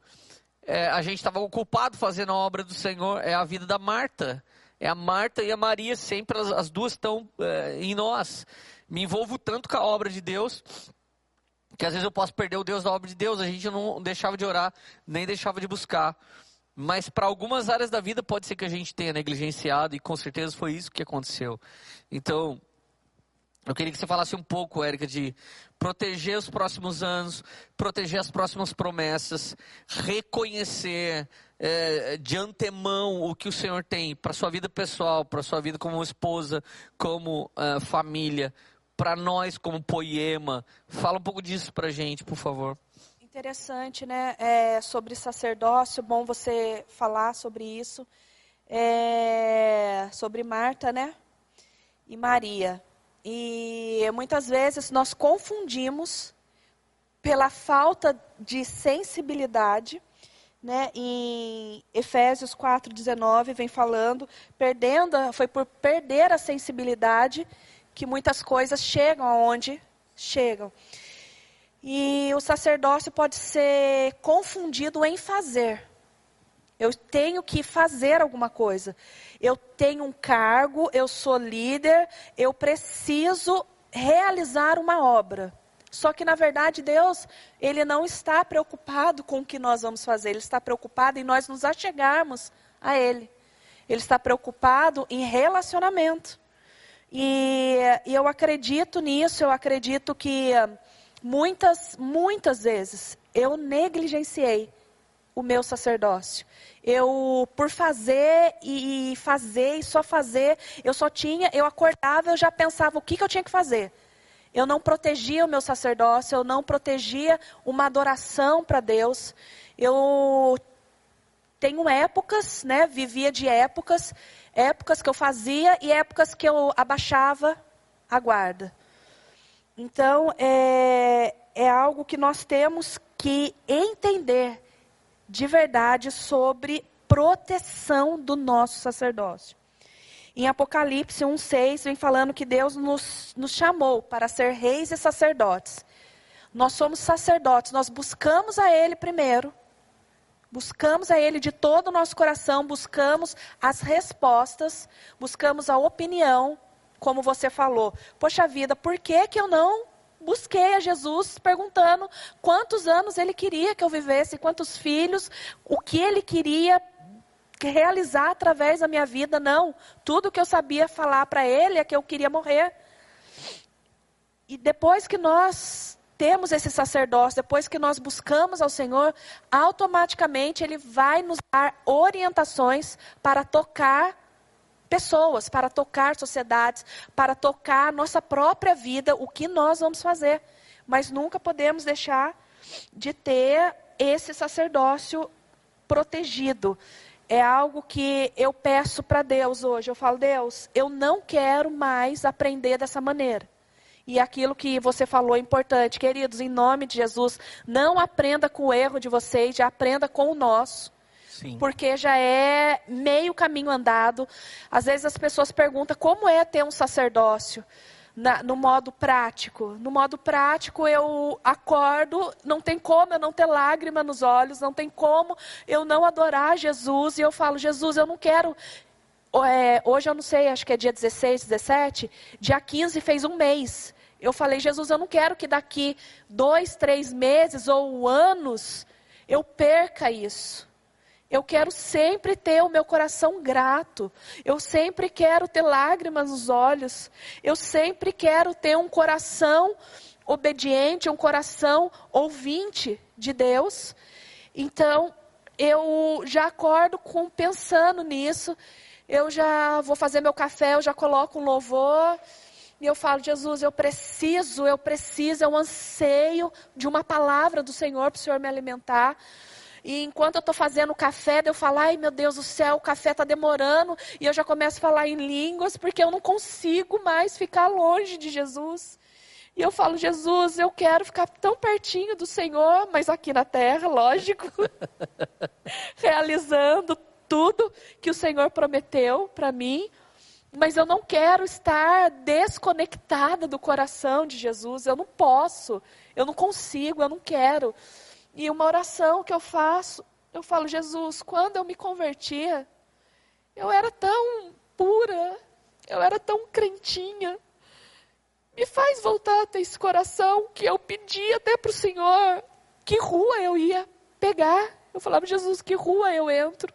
é, a gente estava ocupado fazendo a obra do Senhor. É a vida da Marta. É a Marta e a Maria, sempre as, as duas estão é, em nós. Me envolvo tanto com a obra de Deus que às vezes eu posso perder o Deus da obra de Deus, a gente não deixava de orar, nem deixava de buscar. Mas para algumas áreas da vida pode ser que a gente tenha negligenciado, e com certeza foi isso que aconteceu. Então, eu queria que você falasse um pouco, Érica, de proteger os próximos anos, proteger as próximas promessas, reconhecer é, de antemão o que o Senhor tem para sua vida pessoal, para sua vida como esposa, como uh, família para nós como poema. Fala um pouco disso para gente, por favor. Interessante, né? É, sobre sacerdócio, bom você falar sobre isso. É, sobre Marta, né? E Maria. E muitas vezes nós confundimos pela falta de sensibilidade, né? Em Efésios 4:19 vem falando, perdendo, foi por perder a sensibilidade que muitas coisas chegam aonde chegam. E o sacerdócio pode ser confundido em fazer. Eu tenho que fazer alguma coisa. Eu tenho um cargo, eu sou líder, eu preciso realizar uma obra. Só que na verdade Deus, ele não está preocupado com o que nós vamos fazer, ele está preocupado em nós nos achegarmos a ele. Ele está preocupado em relacionamento. E, e eu acredito nisso, eu acredito que muitas, muitas vezes eu negligenciei o meu sacerdócio. Eu, por fazer e fazer e só fazer, eu só tinha, eu acordava, eu já pensava o que, que eu tinha que fazer. Eu não protegia o meu sacerdócio, eu não protegia uma adoração para Deus. Eu tenho épocas, né, vivia de épocas épocas que eu fazia e épocas que eu abaixava a guarda. Então, é, é algo que nós temos que entender de verdade sobre proteção do nosso sacerdócio. Em Apocalipse 1,6 vem falando que Deus nos, nos chamou para ser reis e sacerdotes. Nós somos sacerdotes, nós buscamos a Ele primeiro, buscamos a Ele de todo o nosso coração, buscamos as respostas, buscamos a opinião, como você falou. Poxa vida, por que, que eu não busquei a Jesus perguntando quantos anos ele queria que eu vivesse, quantos filhos, o que ele queria realizar através da minha vida, não. Tudo que eu sabia falar para ele é que eu queria morrer. E depois que nós temos esse sacerdócio, depois que nós buscamos ao Senhor, automaticamente ele vai nos dar orientações para tocar pessoas, para tocar sociedades, para tocar nossa própria vida, o que nós vamos fazer. Mas nunca podemos deixar de ter esse sacerdócio protegido. É algo que eu peço para Deus hoje. Eu falo, Deus, eu não quero mais aprender dessa maneira. E aquilo que você falou é importante, queridos, em nome de Jesus, não aprenda com o erro de vocês, já aprenda com o nosso. Sim. Porque já é meio caminho andado. Às vezes as pessoas perguntam como é ter um sacerdócio. Na, no modo prático. No modo prático, eu acordo, não tem como eu não ter lágrima nos olhos, não tem como eu não adorar Jesus. E eu falo, Jesus, eu não quero. É, hoje eu não sei, acho que é dia 16, 17. Dia 15 fez um mês. Eu falei, Jesus, eu não quero que daqui dois, três meses ou anos eu perca isso. Eu quero sempre ter o meu coração grato. Eu sempre quero ter lágrimas nos olhos. Eu sempre quero ter um coração obediente, um coração ouvinte de Deus. Então, eu já acordo com pensando nisso. Eu já vou fazer meu café, eu já coloco um louvor. E eu falo, Jesus, eu preciso, eu preciso, eu anseio de uma palavra do Senhor para o Senhor me alimentar. E enquanto eu estou fazendo o café, eu falo, ai meu Deus do céu, o café está demorando. E eu já começo a falar em línguas, porque eu não consigo mais ficar longe de Jesus. E eu falo, Jesus, eu quero ficar tão pertinho do Senhor, mas aqui na terra, lógico, realizando tudo que o Senhor prometeu para mim. Mas eu não quero estar desconectada do coração de Jesus. Eu não posso, eu não consigo, eu não quero. E uma oração que eu faço, eu falo, Jesus, quando eu me convertia, eu era tão pura, eu era tão crentinha. Me faz voltar a ter esse coração que eu pedi até para o Senhor que rua eu ia pegar. Eu falava, Jesus, que rua eu entro?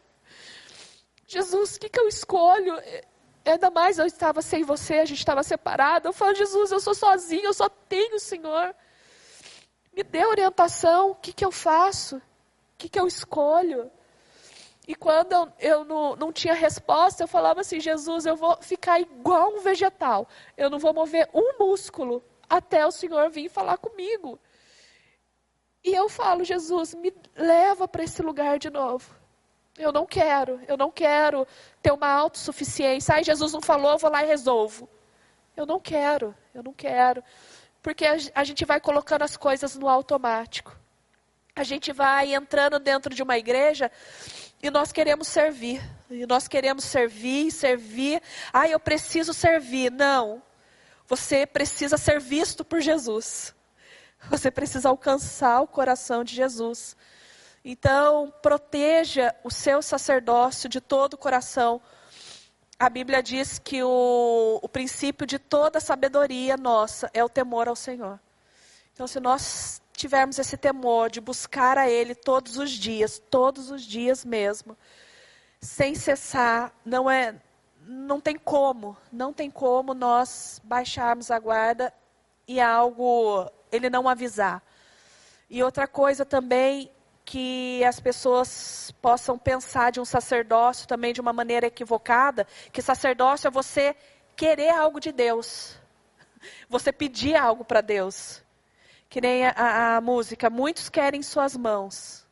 Jesus, o que, que eu escolho? Ainda mais eu estava sem você, a gente estava separado. Eu falo, Jesus, eu sou sozinha, eu só tenho o Senhor. Me dê orientação, o que, que eu faço? O que, que eu escolho? E quando eu, eu não, não tinha resposta, eu falava assim: Jesus, eu vou ficar igual um vegetal. Eu não vou mover um músculo até o Senhor vir falar comigo. E eu falo: Jesus, me leva para esse lugar de novo. Eu não quero, eu não quero ter uma autossuficiência. Ai, Jesus não falou, eu vou lá e resolvo. Eu não quero, eu não quero. Porque a, gente vai colocando as coisas no automático. A gente vai entrando dentro de uma igreja e nós queremos servir. E nós queremos servir, servir. Ah, eu preciso servir. Não. Você precisa ser visto por Jesus. Você precisa alcançar o coração de Jesus. Então, proteja o seu sacerdócio de todo o coração a Bíblia diz que o, o princípio de toda sabedoria nossa é o temor ao Senhor. Então, se nós tivermos esse temor de buscar a Ele todos os dias, todos os dias mesmo, sem cessar, não é, não tem como, não tem como nós baixarmos a guarda e algo Ele não avisar. E outra coisa também que as pessoas possam pensar de um sacerdócio também de uma maneira equivocada, que sacerdócio é você querer algo de Deus. Você pedir algo para Deus. Que nem a, a, música, muitos querem suas mãos.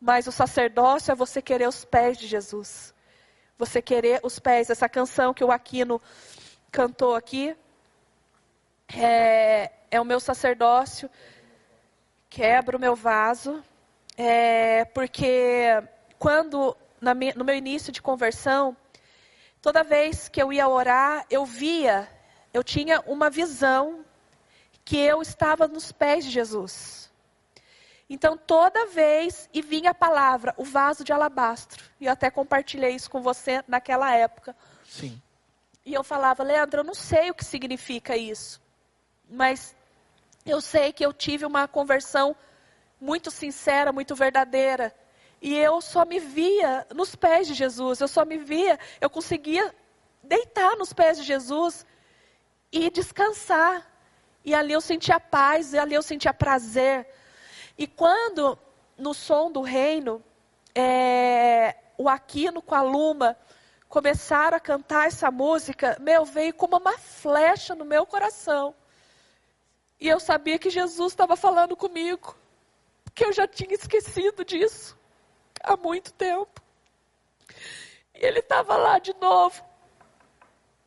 Mas o sacerdócio é você querer os pés de Jesus. Você querer os pés. Essa canção que o Aquino cantou aqui, é, é o meu sacerdócio, quebro o meu vaso, é, porque quando, no meu início de conversão, toda vez que eu ia orar, eu via, eu tinha uma visão que eu estava nos pés de Jesus. Então, toda vez, e vinha a palavra, o vaso de alabastro. E eu até compartilhei isso com você naquela época. Sim. E eu falava, Leandro, eu não sei o que significa isso. Mas eu sei que eu tive uma conversão muito sincera, muito verdadeira. E eu só me via nos pés de Jesus. Eu só me via, eu conseguia deitar nos pés de Jesus e descansar. E ali eu sentia paz, e ali eu sentia prazer. E quando, no som do reino, é, o Aquino com a Luma começaram a cantar essa música, meu, veio como uma flecha no meu coração. E eu sabia que Jesus estava falando comigo, porque eu já tinha esquecido disso há muito tempo. E ele estava lá de novo.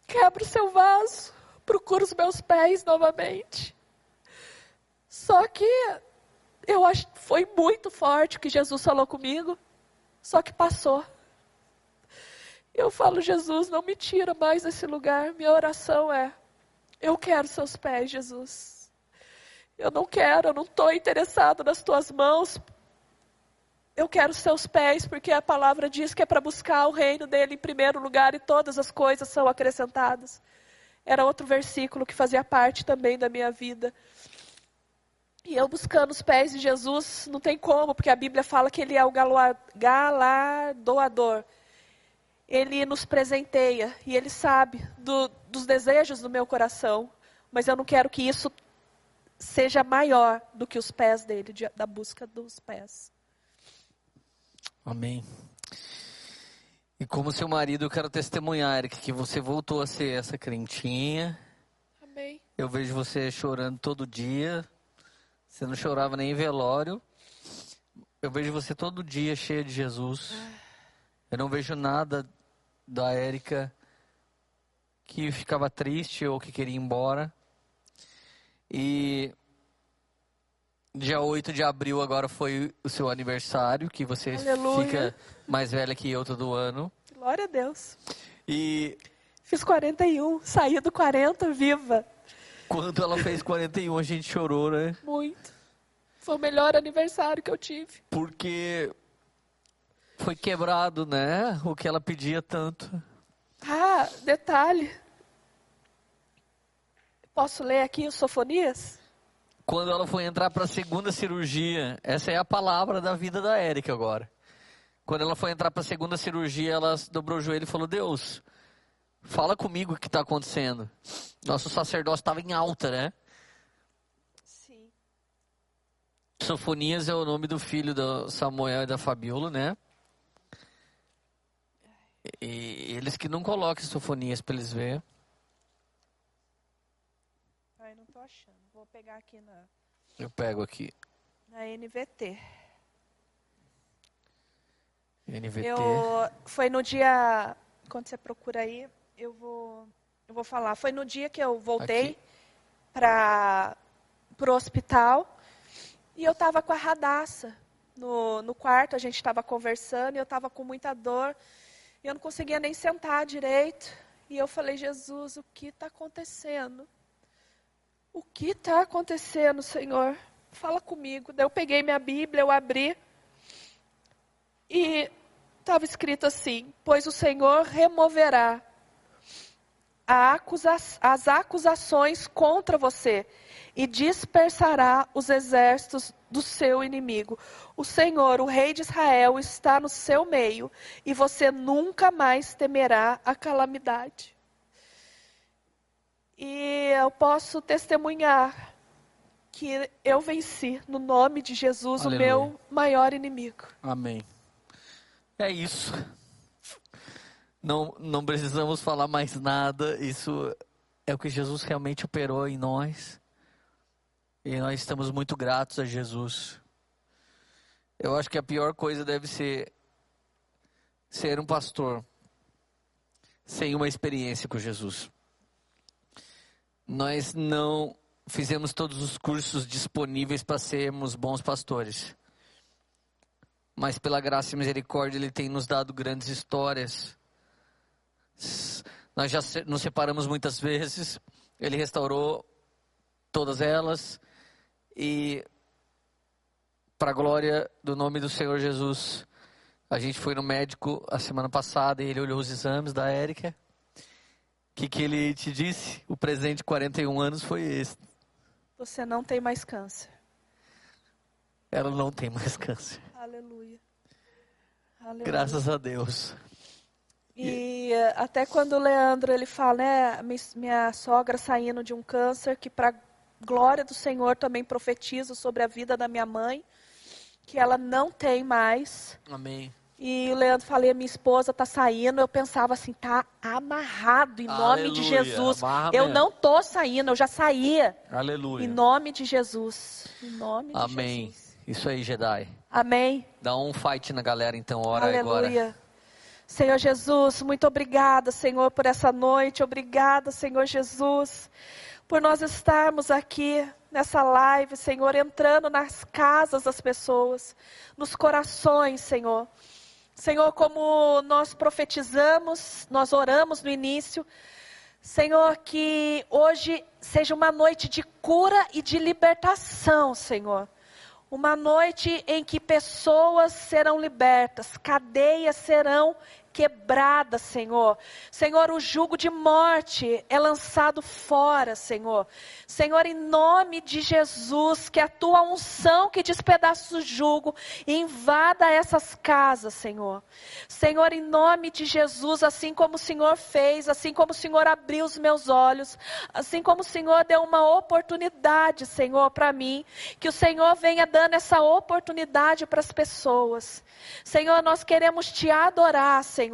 Quebra o seu vaso, procura os meus pés novamente. Só que eu acho que foi muito forte o que Jesus falou comigo, só que passou. Eu falo, Jesus, não me tira mais desse lugar. Minha oração é: eu quero seus pés, Jesus. Eu não quero, eu não estou interessado nas tuas mãos. Eu quero seus pés, porque a palavra diz que é para buscar o reino dele em primeiro lugar e todas as coisas são acrescentadas. Era outro versículo que fazia parte também da minha vida. E eu buscando os pés de Jesus, não tem como, porque a Bíblia fala que ele é o galardoador. Ele nos presenteia e ele sabe do- dos desejos do meu coração, mas eu não quero que isso seja maior do que os pés dele, de- da busca dos pés. Amém. E como seu marido, eu quero testemunhar, Eric, que você voltou a ser essa crentinha. Amém. Eu vejo você chorando todo dia. Você não chorava nem em velório. Eu vejo você todo dia cheia de Jesus. Eu não vejo nada da Érica que ficava triste ou que queria ir embora. E dia 8 de abril agora foi o seu aniversário, que você Aleluia. fica mais velha que eu todo ano. Glória a Deus. E Fiz 41, saí do 40 viva. quando ela fez 41, a gente chorou, né? Muito. Foi o melhor aniversário que eu tive. Porque foi quebrado, né? O que ela pedia tanto. Ah, detalhe. Posso ler aqui o Sofonias? Quando ela foi entrar para a segunda cirurgia, essa é a palavra da vida da Érica agora. Quando ela foi entrar para a segunda cirurgia, ela dobrou o joelho e falou: Deus, fala comigo o que está acontecendo. Nosso sacerdócio estava em alta, né? Sim. Sofonias é o nome do filho do Samuel e da Fabiola, né? E eles que não coloquem Sofonias para eles verem. Ai, não tô achando. Vou pegar aqui na, Eu pego aqui. na NVT. NVT. Eu, foi no dia, quando você procura aí, eu vou, eu vou falar. Foi no dia que eu voltei para o hospital e eu estava com a radaça no, no quarto, a gente estava conversando e eu estava com muita dor. E eu não conseguia nem sentar direito. E eu falei, Jesus, o que está acontecendo? O que está acontecendo, Senhor? Fala comigo. Daí eu peguei minha Bíblia, eu abri. E estava escrito assim: Pois o Senhor removerá acusa as acusações contra você e dispersará os exércitos do seu inimigo. O Senhor, o Rei de Israel, está no seu meio e você nunca mais temerá a calamidade. E eu posso testemunhar que eu venci no nome de Jesus Aleluia. o meu maior inimigo. Amém. É isso. Não, não precisamos falar mais nada. Isso é o que Jesus realmente operou em nós. E nós estamos muito gratos a Jesus. Eu acho que a pior coisa deve ser ser um pastor sem uma experiência com Jesus. Nós não fizemos todos os cursos disponíveis para sermos bons pastores. Mas pela graça e misericórdia, Ele tem nos dado grandes histórias. Nós já nos separamos muitas vezes, Ele restaurou todas elas. E, para a glória do nome do Senhor Jesus, a gente foi no médico a semana passada e ele olhou os exames da Érica. O que, que ele te disse? O presente de 41 anos foi esse. Você não tem mais câncer. Ela não tem mais câncer. Aleluia. Aleluia. Graças a Deus. E eh, até quando o Leandro ele fala, né, minha sogra saindo de um câncer, que para glória do Senhor também profetizo sobre a vida da minha mãe, que ela não tem mais. Amém. E o Leandro falei, minha esposa tá saindo, eu pensava assim, tá amarrado em nome de Aleluia, Jesus. Eu mesmo. não tô saindo, eu já saía. Aleluia. Em nome de Jesus. Em nome de Amém. Jesus. Isso aí, Jedi. Amém. Dá um fight na galera então, ora agora. Aleluia. Senhor Jesus, muito obrigada, Senhor, por essa noite. Obrigada, Senhor Jesus, por nós estarmos aqui nessa live, Senhor, entrando nas casas das pessoas, nos corações, Senhor. Senhor, como nós profetizamos, nós oramos no início, Senhor, que hoje seja uma noite de cura e de libertação, Senhor. Uma noite em que pessoas serão libertas, cadeias serão quebradas, Senhor. Senhor, o jugo de morte é lançado fora, Senhor. Senhor, em nome de Jesus, que a tua unção que despedaça o jugo invada essas casas, Senhor. Senhor, em nome de Jesus, assim como o Senhor fez, assim como o Senhor abriu os meus olhos, assim como o Senhor deu uma oportunidade, Senhor, para mim, que o Senhor venha dando essa oportunidade para as pessoas. Senhor, nós queremos te adorar, Senhor.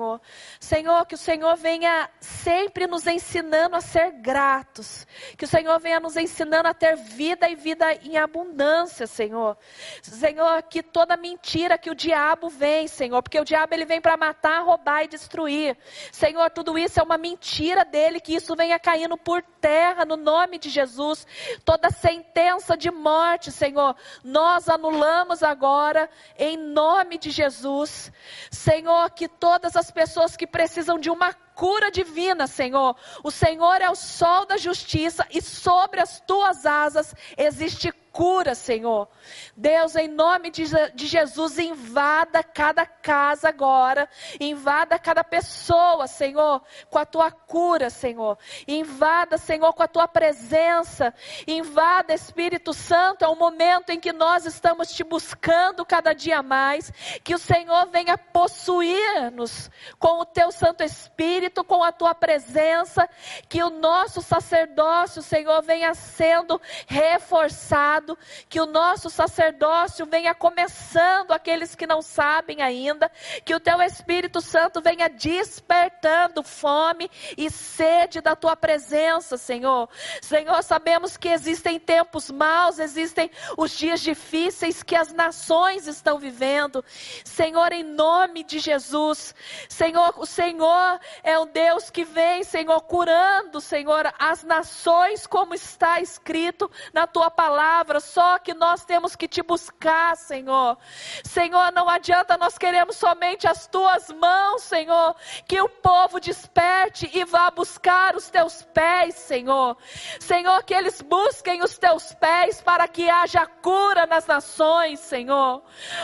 Senhor, que o Senhor venha sempre nos ensinando a ser gratos. Que o Senhor venha nos ensinando a ter vida e vida em abundância, Senhor. Senhor, que toda mentira que o diabo vem, Senhor, porque o diabo ele vem para matar, roubar e destruir. Senhor, tudo isso é uma mentira dele, que isso venha caindo por terra no nome de Jesus. Toda sentença de morte, Senhor, nós anulamos agora em nome de Jesus. Senhor, que todas as pessoas que precisam de uma cura divina, Senhor. O Senhor é o sol da justiça e sobre as tuas asas existe cura, Senhor. Deus, em nome de, de Jesus, invada cada casa agora, invada cada pessoa, Senhor, com a tua cura, Senhor. Invada, Senhor, com a tua presença. Invada, Espírito Santo, é um momento em que nós estamos te buscando cada dia mais. Que o Senhor venha possuir-nos com o teu Santo Espírito, com a tua presença. Que o nosso sacerdócio, Senhor, venha sendo reforçado. Que o nosso sacerdócio venha começando aqueles que não sabem ainda. Que o teu Espírito Santo venha despertando fome e sede da tua presença, Senhor. Senhor, sabemos que existem tempos maus, existem os dias difíceis que as nações estão vivendo. Senhor, em nome de Jesus, Senhor, o Senhor é um Deus que vem, Senhor, curando, Senhor, as nações, como está escrito na tua palavra. Só que nós temos que te buscar, Senhor. Senhor, não adianta nós queremos somente as tuas mãos, Senhor. Que o povo desperte e vá buscar os teus pés, Senhor. Senhor, que eles busquem os teus pés para que haja cura nas nações, Senhor.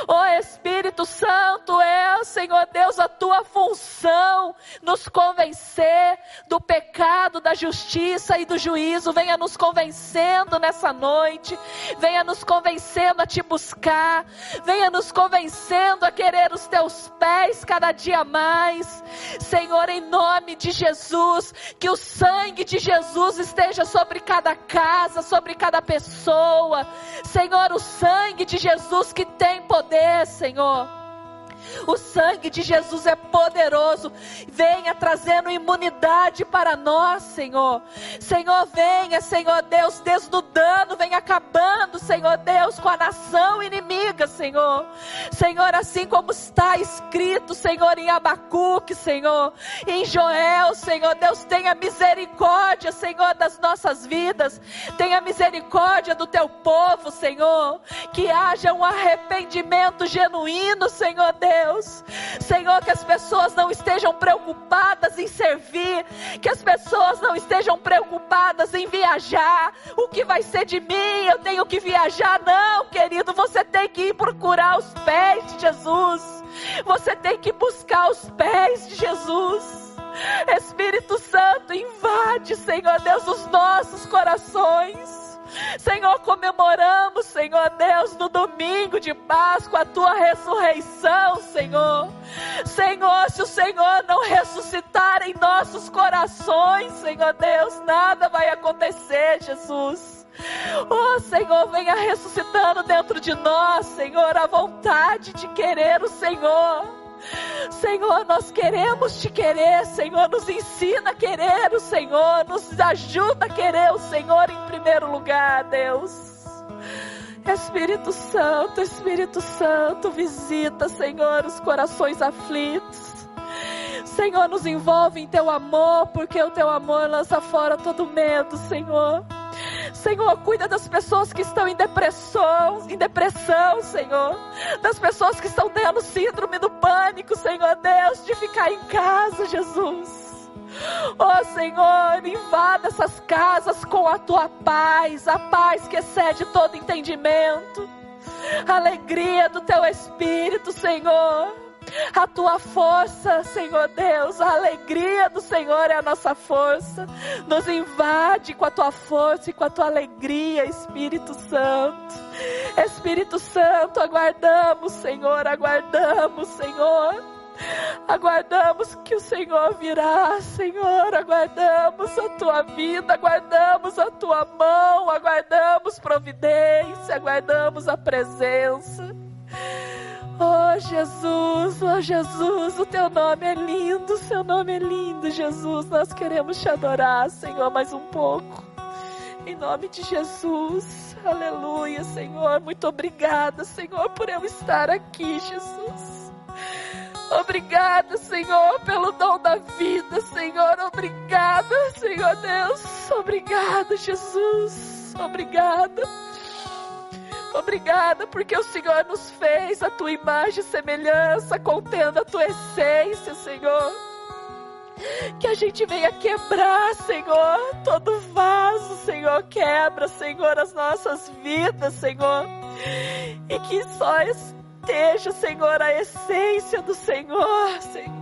Ó Espírito Santo, é, Senhor Deus, a tua função nos convencer do pecado, da justiça e do juízo. Venha nos convencendo nessa noite. Venha nos convencendo a te buscar. Venha nos convencendo a querer os teus pés cada dia mais. Senhor, em nome de Jesus, que o sangue de Jesus esteja sobre cada casa, sobre cada pessoa. Senhor, o sangue de Jesus que tem poder, Senhor. O sangue de Jesus é poderoso. Venha trazendo imunidade para nós, Senhor. Senhor, venha, Senhor Deus, desnudando, venha acabando, Senhor Deus, com a nação inimiga, Senhor. Senhor, assim como está escrito, Senhor, em Abacuque, Senhor, em Joel, Senhor Deus, tenha misericórdia, Senhor, das nossas vidas. Tenha misericórdia do teu povo, Senhor. Que haja um arrependimento genuíno, Senhor Deus. Senhor, que as pessoas não estejam preocupadas em servir, que as pessoas não estejam preocupadas em viajar. O que vai ser de mim? Eu tenho que viajar? Não, querido, você tem que ir procurar os pés de Jesus. Você tem que buscar os pés de Jesus. Espírito Santo, invade, Senhor Deus, os nossos corações. Senhor, comemoramos, Senhor Deus, no domingo de Páscoa, a tua ressurreição, Senhor. Senhor, se o Senhor não ressuscitar em nossos corações, Senhor Deus, nada vai acontecer, Jesus. Oh Senhor, venha ressuscitando dentro de nós, Senhor, a vontade de querer o Senhor. Senhor, nós queremos te querer, Senhor, nos ensina a querer o Senhor, nos ajuda a querer o Senhor em primeiro lugar, Deus. Espírito Santo, Espírito Santo, visita, Senhor, os corações aflitos. Senhor, nos envolve em teu amor, porque o teu amor lança fora todo medo, Senhor. Senhor, cuida das pessoas que estão em depressão, em depressão, Senhor. Das pessoas que estão tendo síndrome do pânico, Senhor Deus, de ficar em casa, Jesus. Oh Senhor, invada essas casas com a tua paz, a paz que excede todo entendimento, a alegria do teu espírito, Senhor a tua força, Senhor Deus, a alegria do Senhor é a nossa força. Nos invade com a tua força e com a tua alegria, Espírito Santo. Espírito Santo, aguardamos, Senhor, aguardamos, Senhor. Aguardamos que o Senhor virá, Senhor. Aguardamos a tua vida, aguardamos a tua mão, aguardamos providência, aguardamos a presença. Oh Jesus, oh Jesus, o teu nome é lindo, o seu nome é lindo, Jesus. Nós queremos te adorar, Senhor, mais um pouco. Em nome de Jesus, aleluia, Senhor. Muito obrigada, Senhor, por eu estar aqui, Jesus. Obrigada, Senhor, pelo dom da vida, Senhor. Obrigada, Senhor Deus. Obrigada, Jesus. Obrigada. Obrigada porque o Senhor nos fez a tua imagem e semelhança, contendo a tua essência, Senhor. Que a gente venha quebrar, Senhor, todo vaso, Senhor, quebra, Senhor, as nossas vidas, Senhor. E que só esteja, Senhor, a essência do Senhor, Senhor.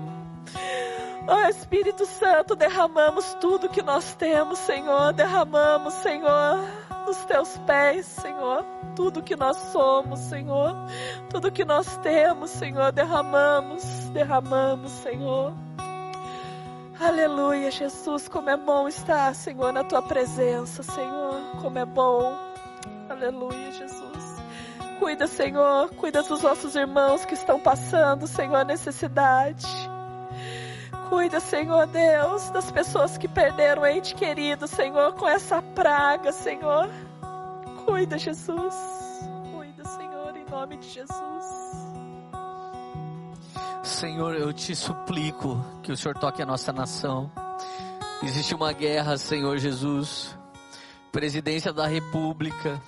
Oh Espírito Santo, derramamos tudo que nós temos, Senhor. Derramamos, Senhor nos teus pés, Senhor. Tudo que nós somos, Senhor. Tudo que nós temos, Senhor, derramamos, derramamos, Senhor. Aleluia, Jesus, como é bom estar, Senhor, na tua presença, Senhor. Como é bom. Aleluia, Jesus. Cuida, Senhor, cuida dos nossos irmãos que estão passando, Senhor, necessidade. Cuida, Senhor Deus, das pessoas que perderam o ente querido, Senhor, com essa praga, Senhor. Cuida, Jesus. Cuida, Senhor, em nome de Jesus. Senhor, eu te suplico que o Senhor toque a nossa nação. Existe uma guerra, Senhor Jesus. Presidência da República,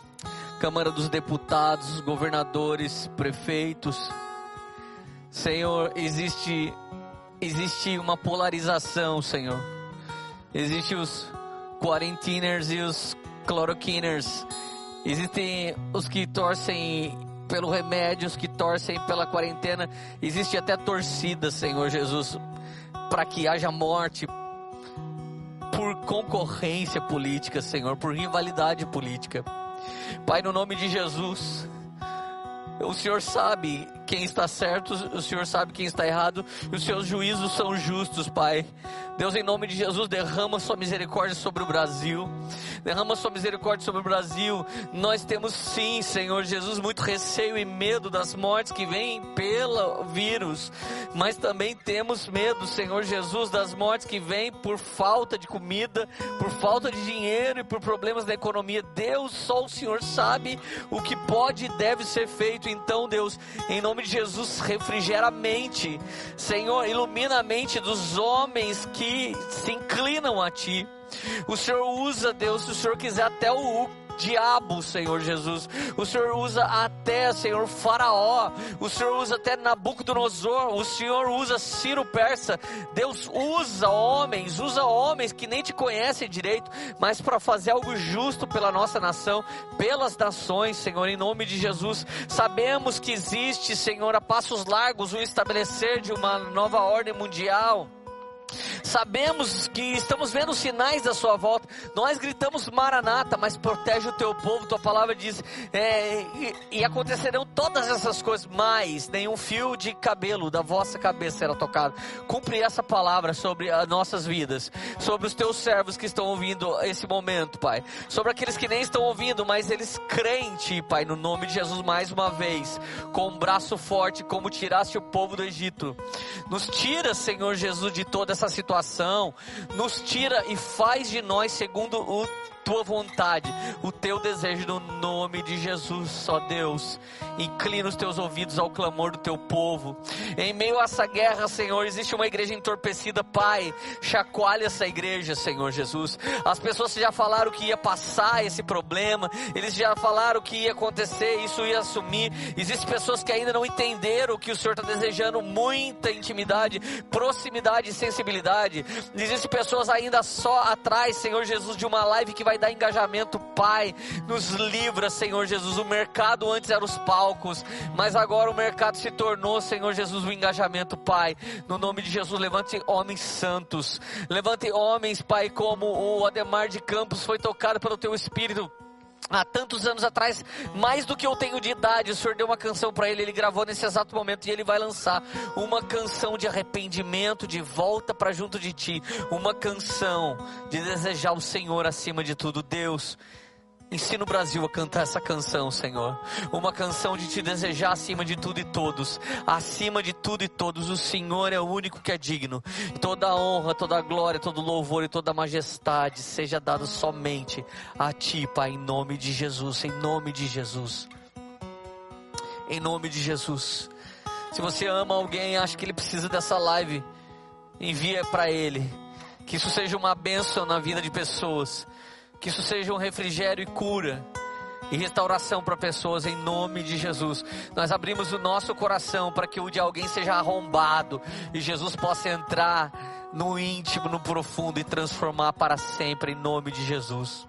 Câmara dos Deputados, governadores, prefeitos. Senhor, existe existe uma polarização, Senhor. Existem os quarentiners e os cloroquiners. Existem os que torcem pelo remédio, os que torcem pela quarentena. Existe até torcida, Senhor Jesus, para que haja morte por concorrência política, Senhor, por rivalidade política. Pai, no nome de Jesus, o Senhor sabe quem está certo, o Senhor sabe quem está errado, e os seus juízos são justos, Pai. Deus, em nome de Jesus, derrama sua misericórdia sobre o Brasil. Derrama sua misericórdia sobre o Brasil. Nós temos sim, Senhor Jesus, muito receio e medo das mortes que vêm pelo vírus, mas também temos medo, Senhor Jesus, das mortes que vêm por falta de comida, por falta de dinheiro e por problemas da economia. Deus, só o Senhor sabe o que pode e deve ser feito. Então, Deus, em nome de Jesus, refrigera a mente, Senhor, ilumina a mente dos homens que se inclinam a Ti. O Senhor usa, Deus, se o Senhor quiser até o diabo, Senhor Jesus. O Senhor usa até, Senhor, Faraó. O Senhor usa até Nabucodonosor. O Senhor usa Ciro Persa. Deus usa homens, usa homens que nem te conhecem direito, mas para fazer algo justo pela nossa nação, pelas nações, Senhor, em nome de Jesus. Sabemos que existe, Senhor, a passos largos o estabelecer de uma nova ordem mundial. Sabemos que estamos vendo sinais da sua volta. Nós gritamos Maranata, mas protege o teu povo. Tua palavra diz: é, e, e, acontecerão todas essas coisas, mas nenhum fio de cabelo da vossa cabeça será tocado. Cumpre essa palavra sobre as nossas vidas, sobre os teus servos que estão ouvindo esse momento, Pai. Sobre aqueles que nem estão ouvindo, mas eles creem em Ti, Pai, no nome de Jesus, mais uma vez, com um braço forte, como tiraste o povo do Egito. Nos tira, Senhor Jesus, de toda essa situação, nos tira e faz de nós segundo o tua vontade, o teu desejo no nome de Jesus, só Deus. Inclina os teus ouvidos ao clamor do teu povo. Em meio a essa guerra, Senhor, existe uma igreja entorpecida, Pai. Chacoalha essa igreja, Senhor Jesus. As pessoas já falaram que ia passar esse problema, eles já falaram que ia acontecer, isso ia assumir. Existem pessoas que ainda não entenderam que o Senhor está desejando muita intimidade, proximidade e sensibilidade. Existem pessoas ainda só atrás, Senhor Jesus, de uma live que vai dar engajamento, Pai. Nos livra, Senhor Jesus. O mercado antes era os palcos, mas agora o mercado se tornou, Senhor Jesus, o engajamento, Pai. No nome de Jesus, levante homens santos. Levante homens, Pai, como o Ademar de Campos foi tocado pelo Teu Espírito há tantos anos atrás, mais do que eu tenho de idade, o Senhor deu uma canção para ele, ele gravou nesse exato momento e ele vai lançar uma canção de arrependimento, de volta para junto de ti, uma canção de desejar o Senhor acima de tudo, Deus. Ensina o Brasil a cantar essa canção, Senhor. Uma canção de te desejar acima de tudo e todos. Acima de tudo e todos. O Senhor é o único que é digno. Toda honra, toda glória, todo louvor e toda majestade seja dado somente a Ti, Pai, em nome de Jesus. Em nome de Jesus. Em nome de Jesus. Se você ama alguém, acha que ele precisa dessa live, envia para ele. Que isso seja uma bênção na vida de pessoas. Que isso seja um refrigério e cura e restauração para pessoas em nome de Jesus. Nós abrimos o nosso coração para que o de alguém seja arrombado e Jesus possa entrar no íntimo, no profundo e transformar para sempre em nome de Jesus.